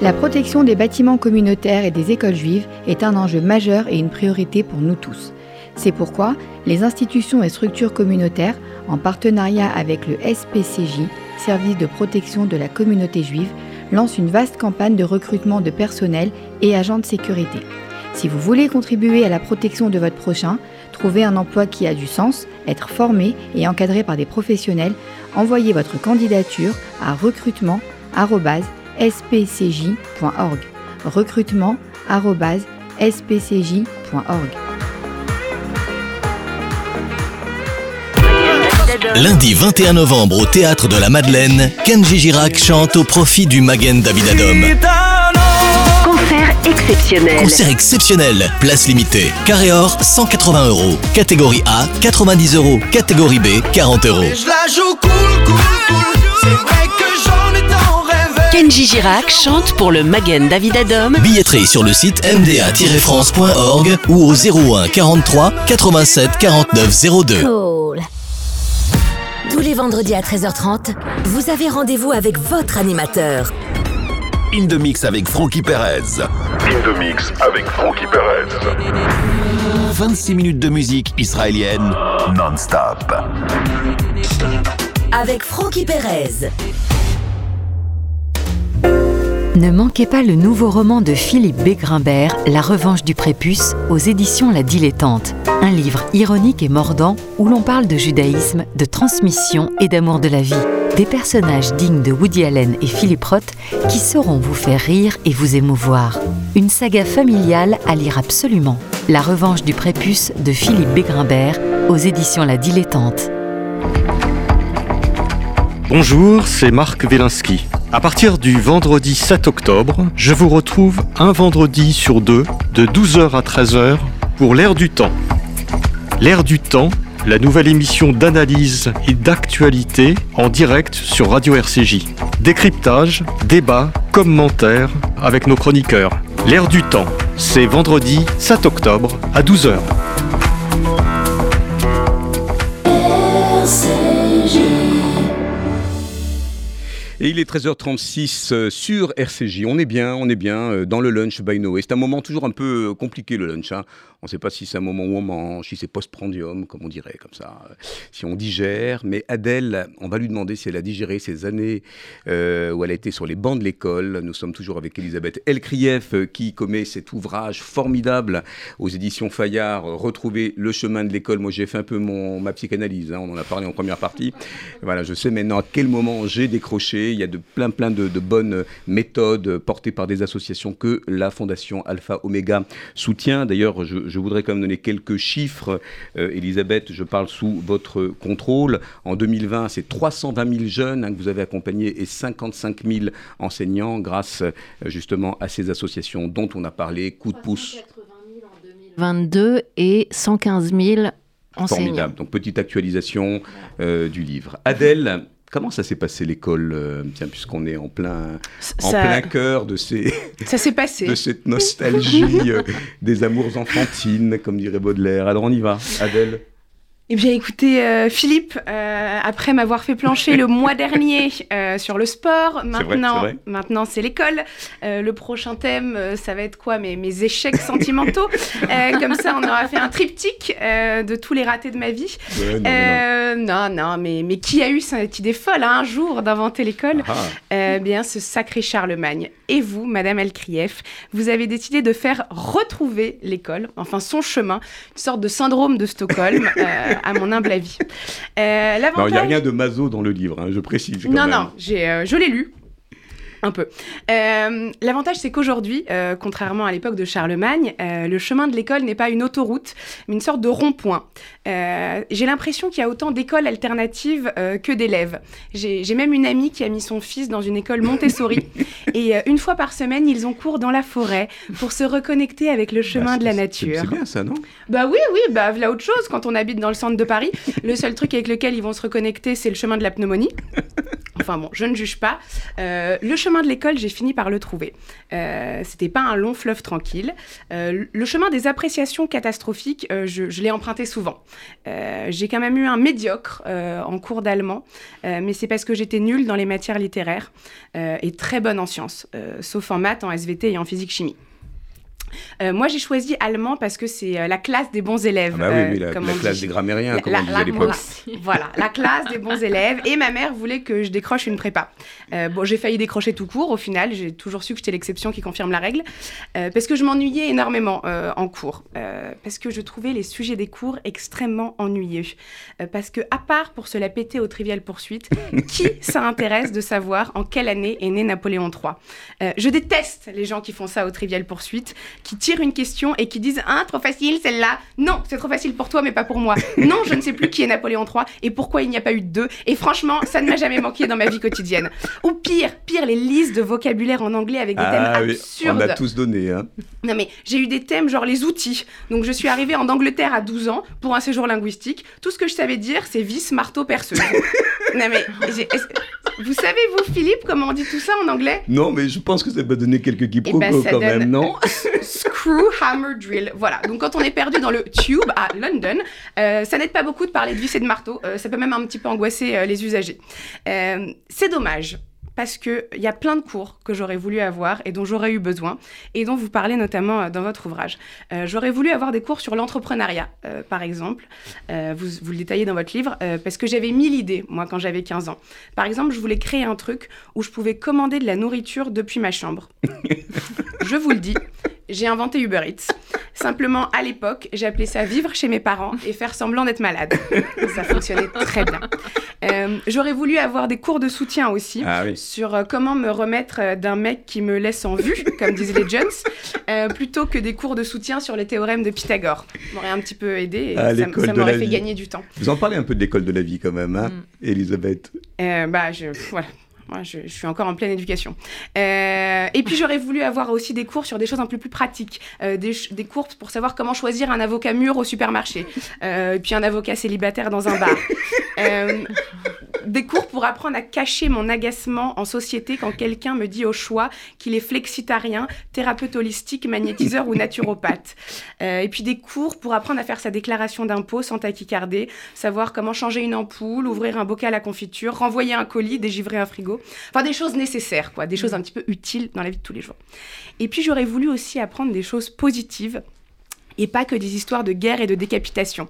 La protection des bâtiments communautaires et des écoles juives est un enjeu majeur et une priorité pour nous tous. C'est pourquoi les institutions et structures communautaires, en partenariat avec le SPCJ, Service de protection de la communauté juive, lancent une vaste campagne de recrutement de personnel et agents de sécurité. Si vous voulez contribuer à la protection de votre prochain, trouver un emploi qui a du sens, être formé et encadré par des professionnels, envoyez votre candidature à recrutement@ spcj.org. Recrutement spcj.org. Lundi 21 novembre au Théâtre de la Madeleine, Kenji Girac chante au profit du Magen David Adom. Concert exceptionnel. Concert exceptionnel. Place limitée. Carré or, 180 euros. Catégorie A, 90 euros. Catégorie B, 40 euros. Kenji Girac chante pour le Magen David Adom. Billetterie sur le site mda-france.org ou au 01 43 87 49 02. Cool. Tous les vendredis à 13h30, vous avez rendez-vous avec votre animateur. In the Mix avec Frankie Perez. In the Mix avec Frankie Perez. 26 minutes de musique israélienne non-stop. Avec Frankie Perez. Ne manquez pas le nouveau roman de Philippe Bégrimbert, La revanche du prépuce, aux éditions La Dilettante. Un livre ironique et mordant où l'on parle de judaïsme, de transmission et d'amour de la vie. Des personnages dignes de Woody Allen et Philippe Roth qui sauront vous faire rire et vous émouvoir. Une saga familiale à lire absolument. La revanche du prépuce de Philippe Bégrimbert aux éditions La Dilettante. Bonjour, c'est Marc Wielinski. À partir du vendredi 7 octobre, je vous retrouve un vendredi sur deux, de 12h à 13h, pour l'ère du temps. L'ère du temps, la nouvelle émission d'analyse et d'actualité en direct sur Radio RCJ. Décryptage, débat, commentaires avec nos chroniqueurs. L'ère du temps, c'est vendredi 7 octobre à 12h. Et il est 13h36 euh, sur RCJ. On est bien, on est bien euh, dans le lunch by Noé. C'est un moment toujours un peu euh, compliqué le lunch. Hein. On ne sait pas si c'est un moment où on mange, si c'est post-prandium, comme on dirait, comme ça, si on digère. Mais Adèle, on va lui demander si elle a digéré ces années où elle a été sur les bancs de l'école. Nous sommes toujours avec Elisabeth Elkrief qui commet cet ouvrage formidable aux éditions Fayard, Retrouver le chemin de l'école. Moi, j'ai fait un peu mon, ma psychanalyse. Hein. On en a parlé en première partie. Voilà, je sais maintenant à quel moment j'ai décroché il y a de, plein, plein de, bonnes méthodes portées par des associations que la Fondation Alpha Omega soutient. D'ailleurs, je, voudrais quand même donner quelques chiffres. Euh, Elisabeth, je parle sous votre contrôle. En 2020, c'est 320 000 jeunes hein, que vous avez accompagnés et 55 000 enseignants grâce euh, justement à ces associations dont on a parlé. Coup de pouce. 22 et 115 000 enseignants. Formidable. Donc, petite actualisation euh, du livre. Adèle, Comment ça s'est passé l'école, euh, puisqu'on est en plein, en plein cœur de ces, ça s'est passé, de cette nostalgie euh, des amours enfantines, comme dirait Baudelaire. Alors on y va, Adèle. Eh bien, écoutez, euh, Philippe, euh, après m'avoir fait plancher le mois dernier euh, sur le sport, maintenant, maintenant c'est l'école. le prochain thème, ça va être quoi mes, mes échecs sentimentaux. comme ça, on aura fait un triptyque de tous les ratés de ma vie. non, non, mais, mais qui a eu cette idée folle hein, un jour d'inventer l'école ah. Eh bien, ce sacré Charlemagne. Et vous, Madame Elkrief, vous avez décidé de faire retrouver l'école, enfin son chemin, une sorte de syndrome de Stockholm à mon humble avis. Euh, il n'y a rien de maso dans le livre, hein, je précise. non, non, j'ai, euh, je l'ai lu. Un peu. Euh, l'avantage, c'est qu'aujourd'hui, euh, contrairement à l'époque de Charlemagne, euh, le chemin de l'école n'est pas une autoroute, mais une sorte de rond-point. J'ai l'impression qu'il y a autant d'écoles alternatives que d'élèves. J'ai même une amie qui a mis son fils dans une école Montessori. et une fois par semaine, ils ont cours dans la forêt pour se reconnecter avec le chemin bah, de la nature. C'est bien ça, non? Bah oui, oui, bah voilà autre chose quand on habite dans le centre de Paris. Le seul truc avec lequel ils vont se reconnecter, c'est le chemin de la pneumonie. Enfin bon, je ne juge pas. le chemin de l'école, j'ai fini par le trouver. Euh, C'était pas un long fleuve tranquille. Euh, le chemin des appréciations catastrophiques, euh, je, l'ai emprunté souvent. Euh, j'ai quand même eu un médiocre en cours d'allemand, mais c'est parce que j'étais nulle dans les matières littéraires et très bonne en sciences, sauf en maths, en SVT et en physique-chimie. Euh, moi, j'ai choisi allemand parce que c'est euh, la classe des bons élèves. Ah bah oui, oui, la, euh, classe des grammairiens, comme on disait à l'époque. Voilà, la classe des bons élèves. Et ma mère voulait que je décroche une prépa. bon, j'ai failli décrocher tout court. Au final, j'ai toujours su que j'étais l'exception qui confirme la règle. parce que je m'ennuyais énormément en cours. parce que je trouvais les sujets des cours extrêmement ennuyeux. parce que, à part pour se la péter au trivial poursuite, qui ça intéresse de savoir en quelle année est né Napoléon III Je déteste les gens qui font ça au trivial poursuite qui tirent une question et qui disent Ah, trop facile celle-là. Non, c'est trop facile pour toi, mais pas pour moi. Non, je ne sais plus qui est Napoléon III et pourquoi il n'y a pas eu de deux. Et franchement, ça ne m'a jamais manqué dans ma vie quotidienne. Ou pire, pire, les listes de vocabulaire en anglais avec des thèmes ah absurdes. on a tous donné, hein. Non, mais j'ai eu des thèmes genre les outils. Donc, je suis arrivée en Angleterre à 12 ans pour un séjour linguistique. Tout ce que je savais dire, c'est vis, marteau, perceuse. non, mais vous savez, vous, Philippe, comment on dit tout ça en anglais? Non, mais je pense que ça va donner quelques quiproquos eh ben, quand même, non? Screw Hammer Drill. Voilà. Donc quand on est perdu dans le tube à London, euh, ça n'aide pas beaucoup de parler de vis et de marteau. Euh, ça peut même un petit peu angoisser euh, les usagers. c'est dommage parce qu'il y a plein de cours que j'aurais voulu avoir et dont j'aurais eu besoin, et dont vous parlez notamment dans votre ouvrage. j'aurais voulu avoir des cours sur l'entrepreneuriat, par exemple. vous, vous, le détaillez dans votre livre, parce que j'avais mille idées, moi, quand j'avais 15 ans. Par exemple, je voulais créer un truc où je pouvais commander de la nourriture depuis ma chambre. je vous le dis, j'ai inventé Uber Eats. Simplement, à l'époque, j'appelais ça vivre chez mes parents et faire semblant d'être malade. ça fonctionnait très bien. Euh, j'aurais voulu avoir des cours de soutien aussi ah sur euh, comment me remettre euh, d'un mec qui me laisse en vue, comme disent les Jones, plutôt que des cours de soutien sur les théorèmes de Pythagore. Ça m'aurait un petit peu aidé et ah, ça, m'aurait fait gagner du temps. Vous en parlez un peu de l'école de la vie quand même, hein, mm. Elisabeth? Bah, je, voilà. Moi, je, suis encore en pleine éducation. Euh, et puis, j'aurais voulu avoir aussi des cours sur des choses un peu plus pratiques. Euh, des, des, cours pour savoir comment choisir un avocat mûr au supermarché. Euh, et puis, un avocat célibataire dans un bar. des cours pour apprendre à cacher mon agacement en société quand quelqu'un me dit au choix qu'il est flexitarien, thérapeute holistique, magnétiseur ou naturopathe. Et puis des cours pour apprendre à faire sa déclaration d'impôt sans taquicarder, savoir comment changer une ampoule, ouvrir un bocal à confiture, renvoyer un colis, dégivrer un frigo. Enfin, des choses nécessaires, quoi, des choses un petit peu utiles dans la vie de tous les jours. Et puis j'aurais voulu aussi apprendre des choses positives et pas que des histoires de guerre et de décapitation.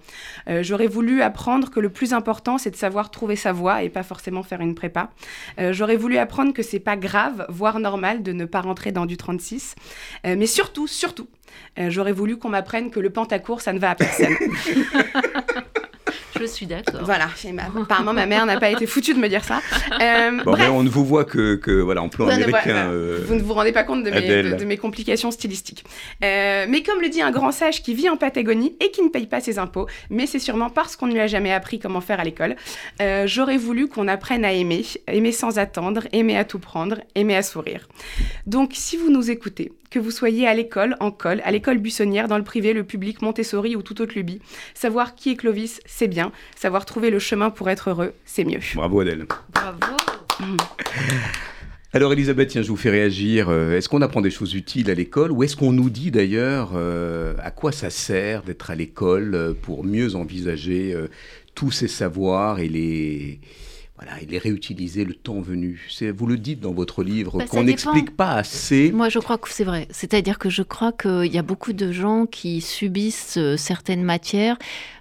Euh, J'aurais voulu apprendre que le plus important, c'est de savoir trouver sa voie et pas forcément faire une prépa. Euh, J'aurais voulu apprendre que c'est pas grave, voire normal, de ne pas rentrer dans du 36. Euh, mais surtout, surtout, j'aurais voulu qu'on m'apprenne que le pentacourt, ça ne va à personne. Je suis d'accord. Voilà, ma- apparemment ma mère n'a pas été foutue de me dire ça. Euh, Bon, bref. on ne vous voit que, que voilà, en plan américain. euh, Vous ne vous rendez pas compte de mes, Adèle. de, de mes complications stylistiques. Euh, mais comme le dit un grand sage qui vit en Patagonie et qui ne paye pas ses impôts, mais c'est sûrement parce qu'on ne lui a jamais appris comment faire à l'école, euh, j'aurais voulu qu'on apprenne à aimer, aimer sans attendre, aimer à tout prendre, aimer à sourire. Donc si vous nous écoutez, que vous soyez à l'école, en col, à l'école buissonnière, dans le privé, le public, Montessori ou toute autre lubie, savoir qui est Clovis, c'est bien. Savoir trouver le chemin pour être heureux, c'est mieux. Bravo Adèle. Bravo. Alors Elisabeth, tiens, je vous fais réagir. Euh, Est-ce qu'on apprend des choses utiles à l'école ou est-ce qu'on nous dit d'ailleurs euh, à quoi ça sert d'être à l'école euh, pour mieux envisager euh, tous ces savoirs et les, voilà, et les réutiliser le temps venu? C'est- Vous le dites dans votre livre Bah, qu'on n'explique pas assez. Moi, je crois que c'est vrai. C'est-à-dire que je crois qu'il y a beaucoup de gens qui subissent certaines matières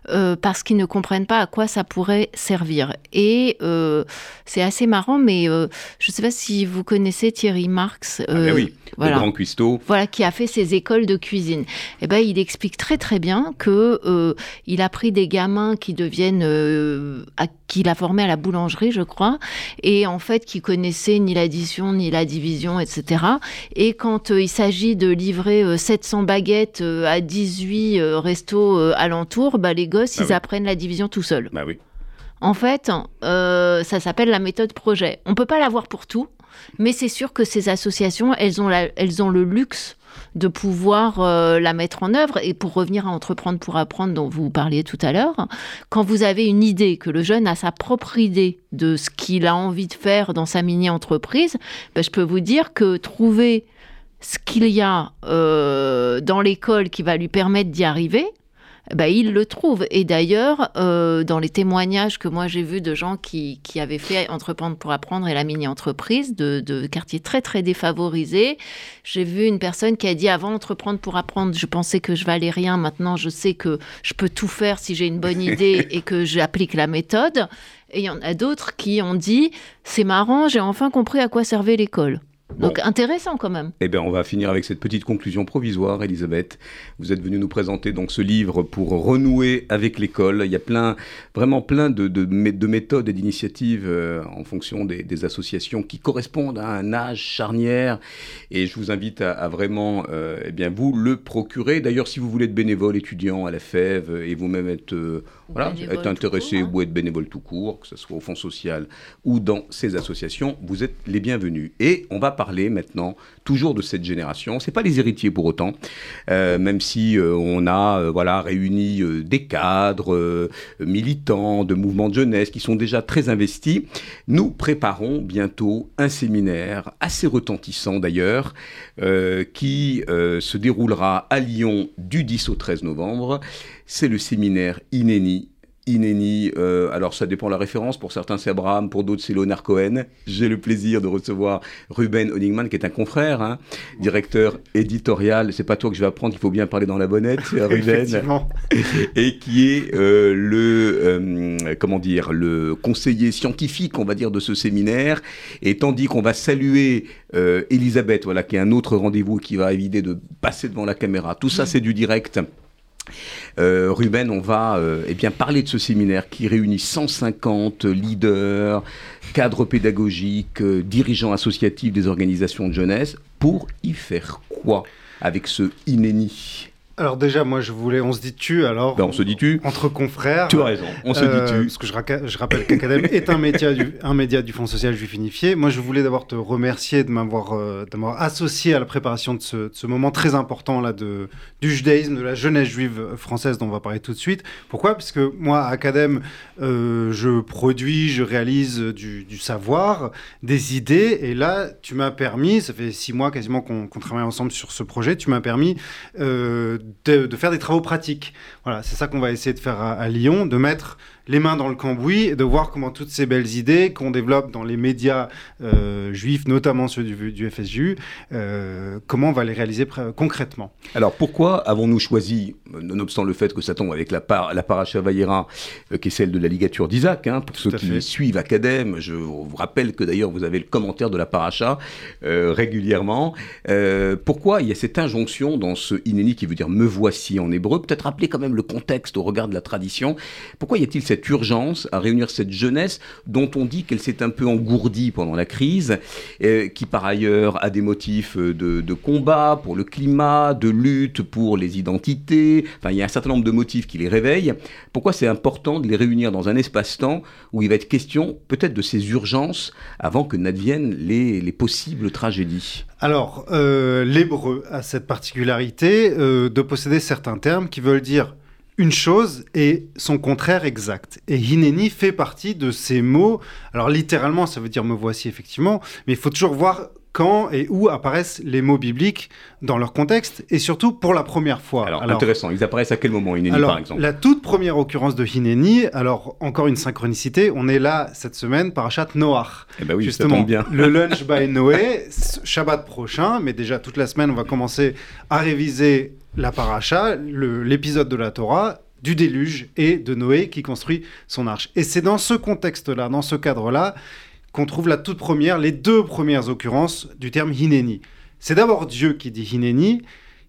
euh, parce qu'ils ne comprennent pas à quoi ça pourrait servir. Et euh, c'est assez marrant, mais euh, je ne sais pas si vous connaissez Thierry Marx. Ah ben oui, voilà. le grand cuistot. Voilà, qui a fait ses écoles de cuisine. Eh ben, il explique très très bien que il a pris des gamins qui deviennent, qu'il a formés à la boulangerie, je crois, et en fait qui connaissaient ni l'addition ni la division, etc. Et quand il s'agit de livrer euh, 700 baguettes à 18 euh, restos alentours, bah, les gosses Ah ils oui. apprennent la division tout seuls. Bah oui. En fait, euh, ça s'appelle la méthode projet. On peut pas l'avoir pour tout, mais c'est sûr que ces associations, elles ont, la- elles ont le luxe de pouvoir euh, la mettre en œuvre. Et pour revenir à Entreprendre pour apprendre, dont vous parliez tout à l'heure, quand vous avez une idée, que le jeune a sa propre idée de ce qu'il a envie de faire dans sa mini-entreprise, ben, je peux vous dire que trouver ce qu'il y a euh, dans l'école qui va lui permettre d'y arriver, bah, il le trouve. Et d'ailleurs, euh, dans les témoignages que moi j'ai vus de gens qui, qui avaient fait Entreprendre pour apprendre et la mini-entreprise de, de quartiers très très défavorisés, j'ai vu une personne qui a dit avant Entreprendre pour apprendre, je pensais que je valais rien, maintenant je sais que je peux tout faire si j'ai une bonne idée et que j'applique la méthode. Et il y en a d'autres qui ont dit c'est marrant, j'ai enfin compris à quoi servait l'école. Donc intéressant quand même. Eh bien, on va finir avec cette petite conclusion provisoire, Elisabeth. Vous êtes venue nous présenter donc ce livre pour renouer avec l'école. Il y a plein, vraiment plein de, de, mé- de méthodes et d'initiatives euh, en fonction des, des associations qui correspondent à un âge charnière. Et je vous invite à, à vraiment, euh, eh bien, vous le procurer. D'ailleurs, si vous voulez être bénévole étudiant à la FEV et vous-même être, euh, voilà, être intéressé court, hein. ou être bénévole tout court, que ce soit au Fonds social ou dans ces associations, vous êtes les bienvenus. Et on va parler maintenant toujours de cette génération. C'est pas les héritiers pour autant, euh, même si euh, on a euh, voilà réuni des cadres militants de mouvements de jeunesse qui sont déjà très investis. Nous préparons bientôt un séminaire assez retentissant d'ailleurs, qui se déroulera à Lyon du 10 au 13 novembre. C'est le séminaire INENI. INENI, euh, alors ça dépend de la référence, pour certains c'est Abraham, pour d'autres c'est Leonard Cohen. J'ai le plaisir de recevoir Ruben Honigman, qui est un confrère, hein, directeur éditorial. C'est pas toi que je vais apprendre, il faut bien parler dans la bonnette, c'est Ruben. Et qui est euh, le, euh, comment dire, le conseiller scientifique, on va dire, de ce séminaire. Et tandis qu'on va saluer euh, Elisabeth, voilà, qui est un autre rendez-vous qui va éviter de passer devant la caméra. Tout ça, c'est du direct. Euh, Ruben, on va euh, eh bien parler de ce séminaire qui réunit 150 leaders, cadres pédagogiques, euh, dirigeants associatifs des organisations de jeunesse. Pour y faire quoi avec ce INENI Alors déjà, moi, je voulais, on se dit tu alors. Ben, on se dit tu. Entre confrères. Tu as raison. On se dit tu. Euh, parce que je, je rappelle qu'Academ est un média du, un média du Fonds social juif unifié. Moi, je voulais d'abord te remercier de m'avoir, euh, associé à la préparation de ce, de ce, moment très important là de du judaïsme, de la jeunesse juive française dont on va parler tout de suite. Pourquoi? Parce que moi, à Academ, euh, je produis, je réalise du, du, savoir, des idées, et là, tu m'as permis. Ça fait six mois quasiment qu'on travaille ensemble sur ce projet. Tu m'as permis euh, de, faire des travaux pratiques. Voilà, c'est ça qu'on va essayer de faire à Lyon, de mettre les mains dans le cambouis et de voir comment toutes ces belles idées qu'on développe dans les médias euh, juifs, notamment ceux du, du FSJU, euh, comment on va les réaliser concrètement. Alors pourquoi avons-nous choisi, nonobstant le fait que ça tombe avec la, par, la paracha Vayera, euh, qui est celle de la ligature d'Isaac, hein, pour ceux qui suivent Academ, je vous rappelle que d'ailleurs vous avez le commentaire de la paracha régulièrement. pourquoi il y a cette injonction dans ce inéni qui veut dire me voici en hébreu Peut-être rappeler quand même le contexte au regard de la tradition? Pourquoi y a-t-il cette urgence à réunir cette jeunesse dont on dit qu'elle s'est un peu engourdie pendant la crise, euh, qui par ailleurs a des motifs de, combat pour le climat, de lutte pour les identités. Enfin, il y a un certain nombre de motifs qui les réveillent. Pourquoi c'est important de les réunir dans un espace-temps où il va être question peut-être de ces urgences avant que n'adviennent les, les possibles tragédies? Alors, euh, l'hébreu a cette particularité euh, de posséder certains termes qui veulent dire une chose et son contraire exact. Et Hineni fait partie de ces mots. Alors littéralement, ça veut dire me voici effectivement, mais il faut toujours voir quand et où apparaissent les mots bibliques dans leur contexte et surtout pour la première fois. Alors, intéressant, ils apparaissent à quel moment Hineni par exemple? La toute première occurrence de Hineni, alors encore une synchronicité, on est là cette semaine par Achat Noach. Eh ben oui, justement, bien. le lunch by Noé, Shabbat prochain, mais déjà toute la semaine on va commencer à réviser la paracha, l'épisode de la Torah, du déluge et de Noé qui construit son arche. Et c'est dans ce contexte-là, dans ce cadre-là, qu'on trouve la toute première, les deux premières occurrences du terme Hineni. C'est d'abord Dieu qui dit Hineni.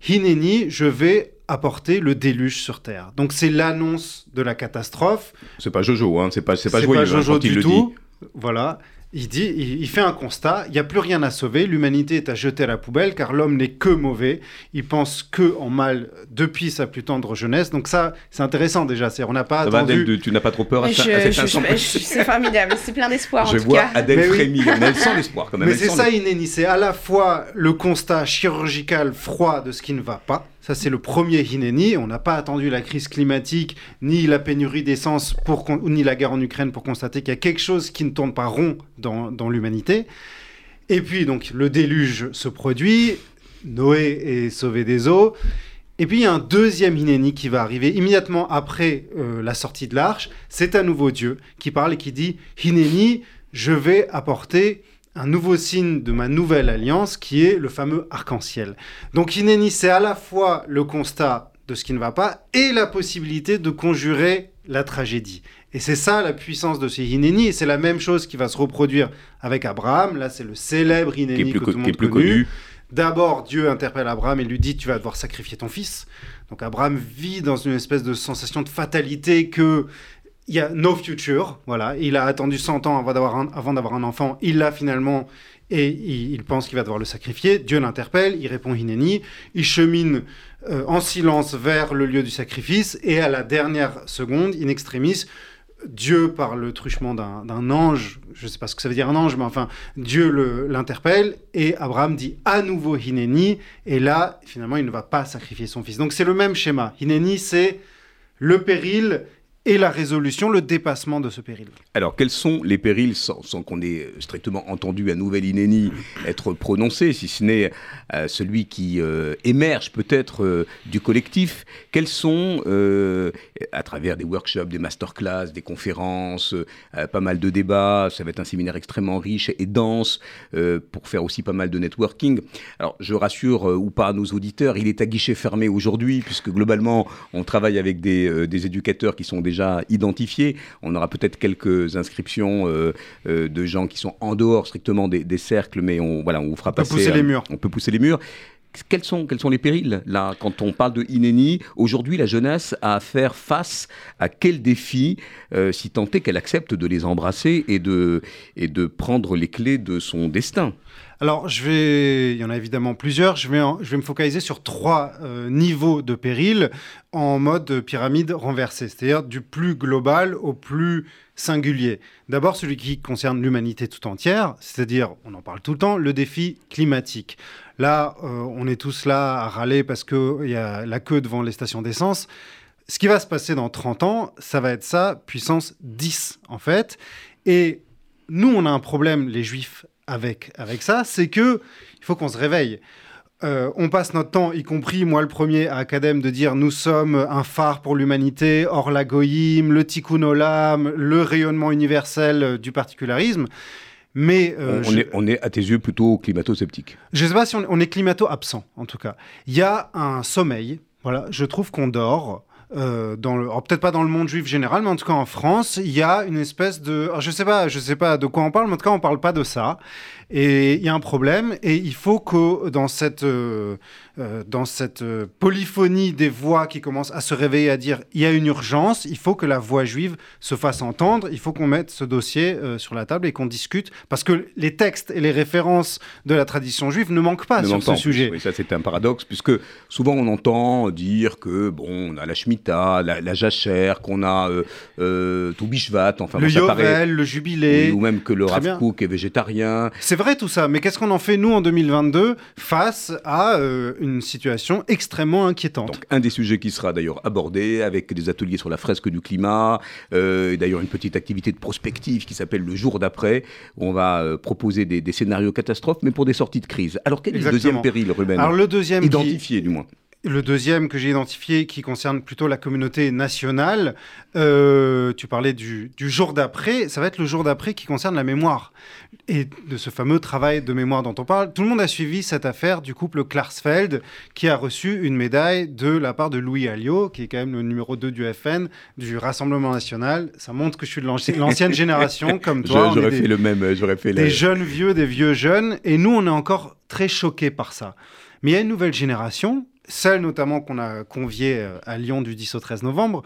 Hineni, je vais apporter le déluge sur terre. Donc c'est l'annonce de la catastrophe. C'est pas Jojo, hein, c'est pas, c'est pas joyeux. Pas hein, Jojo du tout. Voilà. Il dit, il, fait un constat, il n'y a plus rien à sauver, l'humanité est à jeter à la poubelle car l'homme n'est que mauvais, il pense que en mal depuis sa plus tendre jeunesse. Donc ça, c'est intéressant déjà. C'est, on n'a pas attendu. tu n'as pas trop peur à, C'est formidable, c'est plein d'espoir. Je en vois tout cas. Adèle frémir, mais elle sent l'espoir quand même. Mais c'est ça, Inéni, c'est à la fois le constat chirurgical froid de ce qui ne va pas ça, c'est le premier Hineni. On n'a pas attendu la crise climatique, ni la pénurie d'essence, ni la guerre en Ukraine pour constater qu'il y a quelque chose qui ne tourne pas rond dans, l'humanité. Et puis, donc, le déluge se produit. Noé est sauvé des eaux. Et puis il y a un deuxième Hineni qui va arriver immédiatement après euh, la sortie de l'arche. C'est un nouveau Dieu qui parle et qui dit Hineni, je vais apporter un nouveau signe de ma nouvelle alliance qui est le fameux arc-en-ciel. Donc Hineni, c'est à la fois le constat de ce qui ne va pas et la possibilité de conjurer la tragédie. Et c'est ça la puissance de ce Hineni, et c'est la même chose qui va se reproduire avec Abraham. Là, c'est le célèbre Hineni que tout le monde plus connu. D'abord, Dieu interpelle Abraham et lui dit Tu vas devoir sacrifier ton fils. Donc, Abraham vit dans une espèce de sensation de fatalité que il y a no future, voilà. Il a attendu 100 ans avant d'avoir un, un enfant. Il l'a finalement et il, pense qu'il va devoir le sacrifier. Dieu l'interpelle, il répond Hineni. Il chemine euh, en silence vers le lieu du sacrifice et à la dernière seconde, in extremis, Dieu, par le truchement d'un ange, je ne sais pas ce que ça veut dire un ange, mais enfin, Dieu l'interpelle et Abraham dit à nouveau Hineni. Et là, finalement, il ne va pas sacrifier son fils. Donc c'est le même schéma. Hineni, c'est le péril et la résolution, le dépassement de ce péril. Alors, quels sont les périls, sans, qu'on ait strictement entendu à Nouvelle Inénie être prononcé, si ce n'est euh, celui qui euh, émerge peut-être euh, du collectif? Quels sont, à travers des workshops, des masterclass, des conférences, pas mal de débats, ça va être un séminaire extrêmement riche et dense pour faire aussi pas mal de networking. Alors, je rassure ou pas nos auditeurs, il est à guichet fermé aujourd'hui, puisque globalement, on travaille avec des éducateurs qui sont déjà identifiés. On aura peut-être quelques inscriptions euh, euh, de gens qui sont en dehors strictement des, cercles, mais on, voilà, on vous fera passer. On peut pousser les murs. On peut pousser les murs. Quels sont, quels sont les périls là quand on parle de Inéni Aujourd'hui, la jeunesse a à faire face à quel défi, euh, si tant est qu'elle accepte de les embrasser et de, et de prendre les clés de son destin? Alors, je vais, il y en a évidemment plusieurs. Je vais, je vais me focaliser sur trois euh, niveaux de péril en mode pyramide renversée, c'est-à-dire du plus global au plus singulier. D'abord, celui qui concerne l'humanité tout entière, c'est-à-dire, on en parle tout le temps, le défi climatique. Là, euh, on est tous là à râler parce qu'il y a la queue devant les stations d'essence. Ce qui va se passer dans 30 ans, ça va être ça, puissance 10 en fait. Et nous, on a un problème, les juifs, avec, avec ça, c'est que il faut qu'on se réveille. Euh, on passe notre temps, y compris moi le premier à Academ, de dire nous sommes un phare pour l'humanité, hors la goïm, le tikkun olam, le rayonnement universel euh, du particularisme. Mais euh, on, je- est, on est, à tes yeux, plutôt climato-sceptique. je ne sais pas si on, on est climato-absent, en tout cas. Il y a un sommeil. Voilà, je trouve qu'on dort. Euh, peut-être pas dans le monde juif général, mais en tout cas en France, il y a une espèce de, alors je sais pas, je sais pas de quoi on parle, mais en tout cas on parle pas de ça. Et il y a un problème, et il faut que dans cette, euh, euh, dans cette euh, polyphonie des voix qui commencent à se réveiller, à dire il y a une urgence, il faut que la voix juive se fasse entendre, il faut qu'on mette ce dossier euh, sur la table et qu'on discute, parce que les textes et les références de la tradition juive ne manquent pas Ne sur ce sujet. Oui, ça, c'est un paradoxe, puisque souvent on entend dire que, bon, on a la Shemitah, la, la jachère, qu'on a euh, euh, tout Bishvat, enfin, le bon, ça paraît- Yovel, le jubilé. Oui, ou même que le Rav. Kook est végétarien. C'est vrai tout ça, mais qu'est-ce qu'on en fait nous en 2022 face à euh, une situation extrêmement inquiétante? Donc, un des sujets qui sera d'ailleurs abordé avec des ateliers sur la fresque du climat, euh, et d'ailleurs une petite activité de prospective qui s'appelle le jour d'après, où on va euh, proposer des, des scénarios catastrophes, mais pour des sorties de crise. Alors, quel est le deuxième péril, Ruben? Alors le deuxième qui- Identifié, du moins. Le deuxième que j'ai identifié, qui concerne plutôt la communauté nationale, euh, tu parlais du, du jour d'après, ça va être le jour d'après qui concerne la mémoire. Et de ce fameux travail de mémoire dont on parle, tout le monde a suivi cette affaire du couple Klarsfeld, qui a reçu une médaille de la part de Louis Alliot, qui est quand même le numéro 2 du FN, du Rassemblement National. Ça montre que je suis de l'anci- l'ancienne génération, comme toi. J'aurais des- fait le même, j'aurais fait des jeunes vieux, des vieux jeunes, et nous, on est encore très choqués par ça. Mais il y a une nouvelle génération, celle notamment qu'on a conviée euh, à Lyon du 10 au 13 novembre.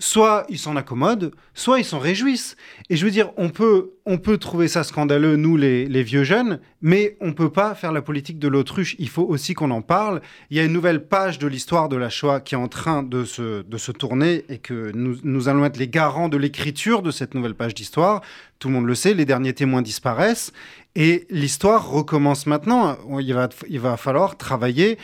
Soit ils s'en accommodent, soit ils s'en réjouissent. Et je veux dire, on peut, on peut trouver ça scandaleux, nous, les, les vieux jeunes, mais on peut pas faire la politique de l'autruche. Il faut aussi qu'on en parle. Il y a une nouvelle page de l'histoire de la Shoah qui est en train de se, de se tourner et que nous, nous allons être les garants de l'écriture de cette nouvelle page d'histoire. Tout le monde le sait, les derniers témoins disparaissent et l'histoire recommence maintenant. Il va, il va falloir travailler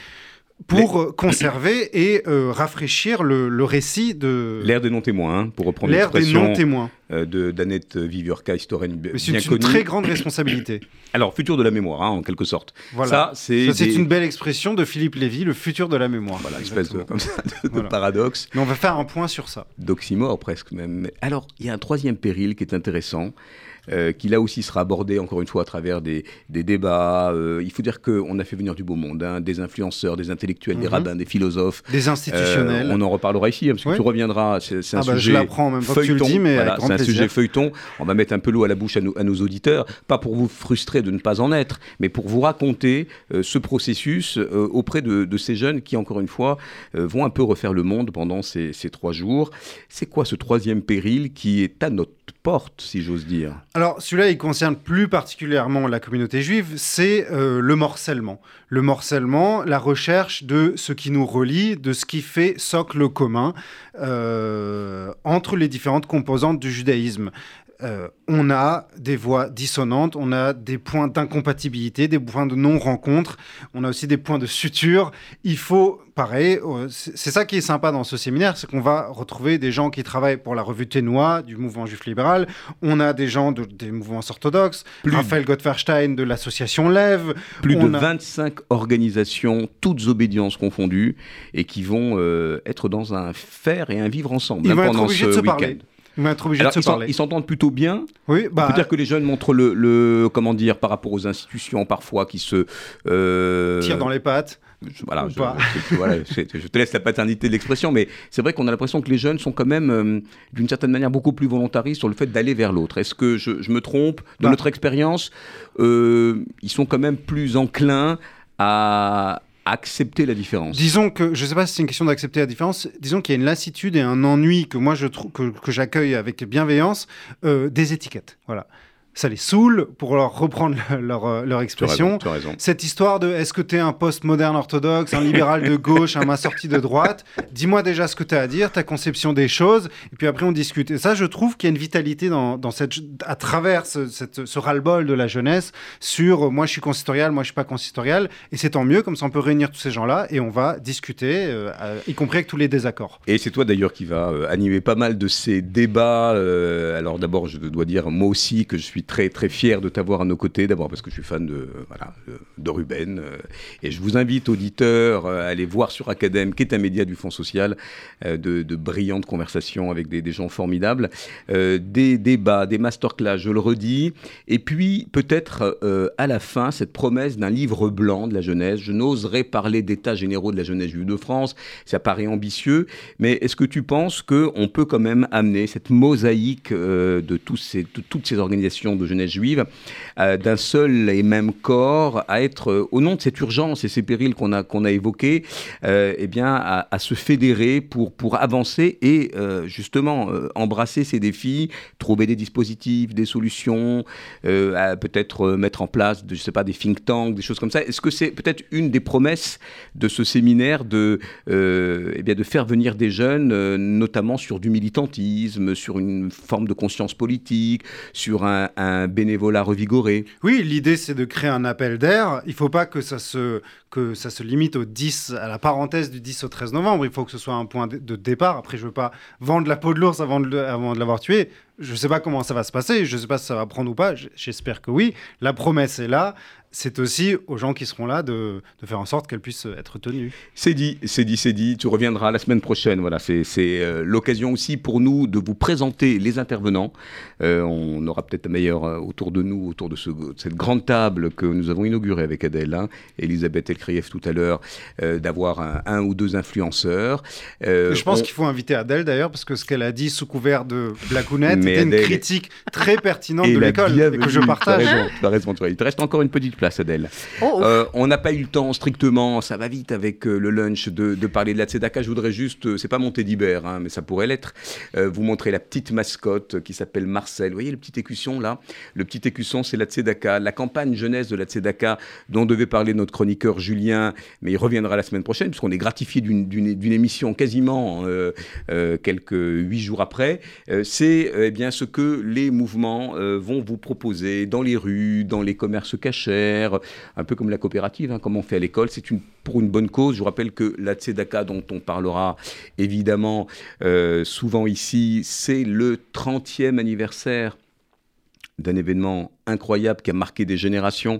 pour euh, conserver et euh, rafraîchir le, le récit de L'ère des non-témoins, hein, pour reprendre L'ère des non-témoins. euh, de d'Annette Viviorca, historienne bi- Mais c'est bien une connue. très grande responsabilité. Alors, futur de la mémoire, hein, en quelque sorte. Voilà. Ça, c'est des- une belle expression de Philippe Lévy, le futur de la mémoire. Voilà, espèce de, Exactement. comme ça, de, paradoxe. Mais on va faire un point sur ça. d'oxymore presque même. Alors, il y a un troisième péril qui est intéressant, euh, qui là aussi sera abordé encore une fois à travers des, des débats. Euh, il faut dire qu'on a fait venir du beau monde, hein, des influenceurs, des intellectuels, des Mhm. rabbins, des philosophes. Des institutionnels. Euh, on en reparlera ici, hein, parce que Oui. tu reviendras. C'est un Ah bah, je sujet l'apprends en même temps que tu le feuilleton. dis, mais Voilà, c'est un plaisir. sujet feuilleton. On va mettre un peu l'eau à la bouche à, nos- à nos auditeurs, pas pour vous frustrer de ne pas en être, mais pour vous raconter ce processus auprès de, de ces jeunes qui, encore une fois, vont un peu refaire le monde pendant ces, ces trois jours. C'est quoi ce troisième péril qui est à notre porte, si j'ose dire? Alors, celui-là, il concerne plus particulièrement la communauté juive, c'est euh, le morcellement. Le morcellement, la recherche de ce qui nous relie, de ce qui fait socle commun euh, entre les différentes composantes du judaïsme. Euh, on a des voix dissonantes, on a des points d'incompatibilité, des points de non-rencontre, on a aussi des points de suture. Il faut, pareil, euh, c'est ça qui est sympa dans ce séminaire, c'est qu'on va retrouver des gens qui travaillent pour la revue Ténois, du mouvement juif libéral, on a des gens de- des mouvements orthodoxes, Plus- Raphaël Gottferstein de l'association Lève. Plus de a- 25 organisations, toutes obédiences confondues, et qui vont euh, être dans un faire et un vivre ensemble Ils hein, vont être pendant obligés ce de se week-end. parler. Ils vont être obligés Alors, de se ils s'en- parler. ils s'entendent plutôt bien. Oui, bah, On peut dire que les jeunes montrent le, le- comment dire par rapport aux institutions parfois qui se euh, tire dans les pattes. je- voilà, je, pas. je- voilà, je- je te laisse la paternité de l'expression, mais c'est vrai qu'on a l'impression que les jeunes sont quand même, euh, d'une certaine manière, beaucoup plus volontaristes sur le fait d'aller vers l'autre. Est-ce que je, je me trompe De Bah. notre expérience, euh, ils sont quand même plus enclins à accepter la différence. Disons que, je ne sais pas si c'est une question d'accepter la différence, disons qu'il y a une lassitude et un ennui que moi je trouve que, j'accueille avec bienveillance euh, des étiquettes. Voilà. Ça les saoule, pour leur reprendre leur, euh, leur expression. Tu as raison, tu as raison. Cette histoire de est-ce que tu es un post-moderne orthodoxe, un libéral de gauche, un sorti de droite? Dis-moi déjà ce que tu as à dire, ta conception des choses, et puis après on discute. Et ça, je trouve qu'il y a une vitalité dans, dans cette, à travers ce, cette- ce ras-le-bol de la jeunesse sur euh, moi je suis consistorial, moi je suis pas consistorial, et c'est tant mieux, comme ça on peut réunir tous ces gens-là et on va discuter, euh, euh, y compris avec tous les désaccords. Et c'est toi d'ailleurs qui va animer pas mal de ces débats. alors d'abord, je dois dire moi aussi que je suis très très fier de t'avoir à nos côtés. D'abord parce que je suis fan de voilà de, Ruben. euh, et je vous invite auditeurs euh, à aller voir sur Academ, qui est un média du Fonds social, euh, de, de brillantes conversations avec des, des gens formidables, euh, des débats, des masterclass. Je le redis. Et puis peut-être euh, à la fin cette promesse d'un livre blanc de la jeunesse. Je n'oserais parler d'états généraux de la jeunesse juive de France. Ça paraît ambitieux, mais est-ce que tu penses qu'on peut quand même amener cette mosaïque euh, de, tous ces, de toutes ces organisations de jeunesse juive euh, d'un seul et même corps à être, euh, au nom de cette urgence et ces périls qu'on a, a évoqués, euh, eh bien, à, se fédérer pour, pour avancer et justement embrasser ces défis, trouver des dispositifs, des solutions, peut-être mettre en place, je sais pas, des think tanks, des choses comme ça. Est-ce que c'est peut-être une des promesses de ce séminaire de, eh bien, de faire venir des jeunes, notamment sur du militantisme, sur une forme de conscience politique, sur un bénévolat revigoré Oui, l'idée c'est de créer un appel d'air. Il faut pas que ça se que ça se limite au 10 à la parenthèse du 10 au 13 novembre. Il faut que ce soit un point de, départ. Après, je veux pas vendre la peau de l'ours avant de, avant de l'avoir tué. Je sais pas comment ça va se passer. Je sais pas si ça va prendre ou pas. J'espère que oui. La promesse est là. C'est aussi aux gens qui seront là de, de faire en sorte qu'elle puisse être tenue. C'est dit, c'est dit, c'est dit. Tu reviendras la semaine prochaine. Voilà, c'est euh, l'occasion aussi pour nous de vous présenter les intervenants. Euh, on aura peut-être meilleur euh, autour de nous, autour de, ce- de cette grande table que nous avons inaugurée avec Adèle, hein, Elisabeth Elkrieff tout à l'heure, euh, d'avoir un, un ou deux influenceurs. Je pense on- qu'il faut inviter Adèle d'ailleurs parce que ce qu'elle a dit sous couvert de blagounette Mais était une Adèle- critique très pertinente Et de l'école et que je partage. Tu as raison, tu as raison, tu as- Il te reste encore une petite place, Adèle. Oh, Euh, on n'a pas eu le temps strictement, ça va vite avec euh, le lunch, de, de parler de la Tzedaka. Je voudrais juste, euh, c'est pas mon teddy bear, hein, mais ça pourrait l'être, euh, vous montrer la petite mascotte qui s'appelle Marcel. Vous voyez le petit écusson là? Le petit écusson, c'est la Tzedaka. La campagne jeunesse de la Tzedaka dont devait parler notre chroniqueur Julien, mais il reviendra la semaine prochaine, puisqu'on est gratifié d'une- émission quasiment euh, euh, quelques huit jours après. Euh, c'est bien ce que les mouvements euh, vont vous proposer dans les rues, dans les commerces cachers, un peu comme la coopérative, hein, comme on fait à l'école. C'est une, pour une bonne cause. Je vous rappelle que la Tzedaka, dont on parlera évidemment euh, souvent ici, c'est le 30e anniversaire d'un événement incroyable qui a marqué des générations,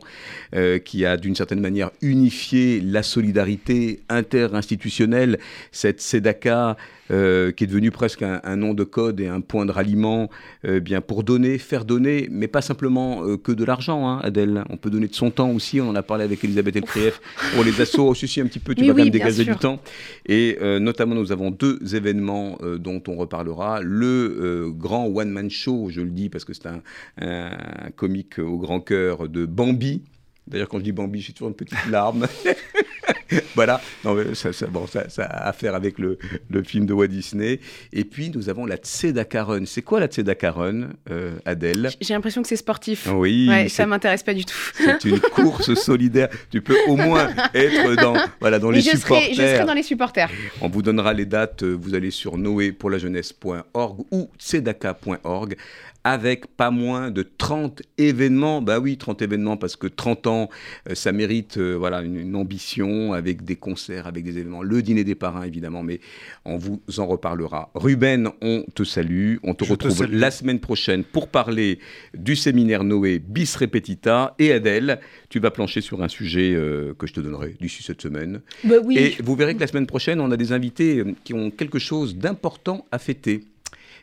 euh, qui a d'une certaine manière unifié la solidarité interinstitutionnelle, cette SEDACA euh, qui est devenue presque un, un nom de code et un point de ralliement euh, bien pour donner, faire donner, mais pas simplement que de l'argent, hein, Adèle. On peut donner de son temps aussi, on en a parlé avec Elisabeth Elkrieff pour les assos, aussi si un petit peu, tu Oui, vas quand même dégager du temps. Et notamment, nous avons deux événements dont on reparlera. Le grand one-man show, je le dis parce que c'est un, un- un comique au grand cœur de Bambi. D'ailleurs, quand je dis Bambi, j'ai toujours une petite larme. voilà, non, mais ça, ça- bon, ça, ça a à faire avec le, le film de Walt Disney. Et puis, nous avons la Tzedaka Run. C'est quoi la Tzedaka Run, euh, Adèle? J'ai l'impression que c'est sportif. Oui, Ouais, ça m'intéresse pas du tout. c'est une course solidaire. Tu peux au moins être dans, voilà, dans Mais les je supporters. serai, je serai dans les supporters. On vous donnera les dates. Vous allez sur noépourlajeunesse.org ou tzedaka.org avec pas moins de 30 événements. Bah oui, 30 événements parce que 30 ans, euh, ça mérite euh, voilà, une, une ambition avec des concerts, avec des événements. Le dîner des parrains, évidemment, mais on vous en reparlera. Ruben, on te salue. On te Je retrouve la semaine prochaine pour parler du séminaire Noé bis repetita. Et Adèle, tu vas plancher sur un sujet euh, que je te donnerai d'ici cette semaine. Bah oui. Et vous verrez que la semaine prochaine, on a des invités qui ont quelque chose d'important à fêter.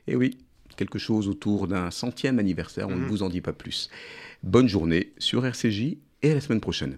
Et oui, quelque chose autour d'un centième anniversaire, on ne Mhm. vous en dit pas plus. Bonne journée sur RCJ et à la semaine prochaine.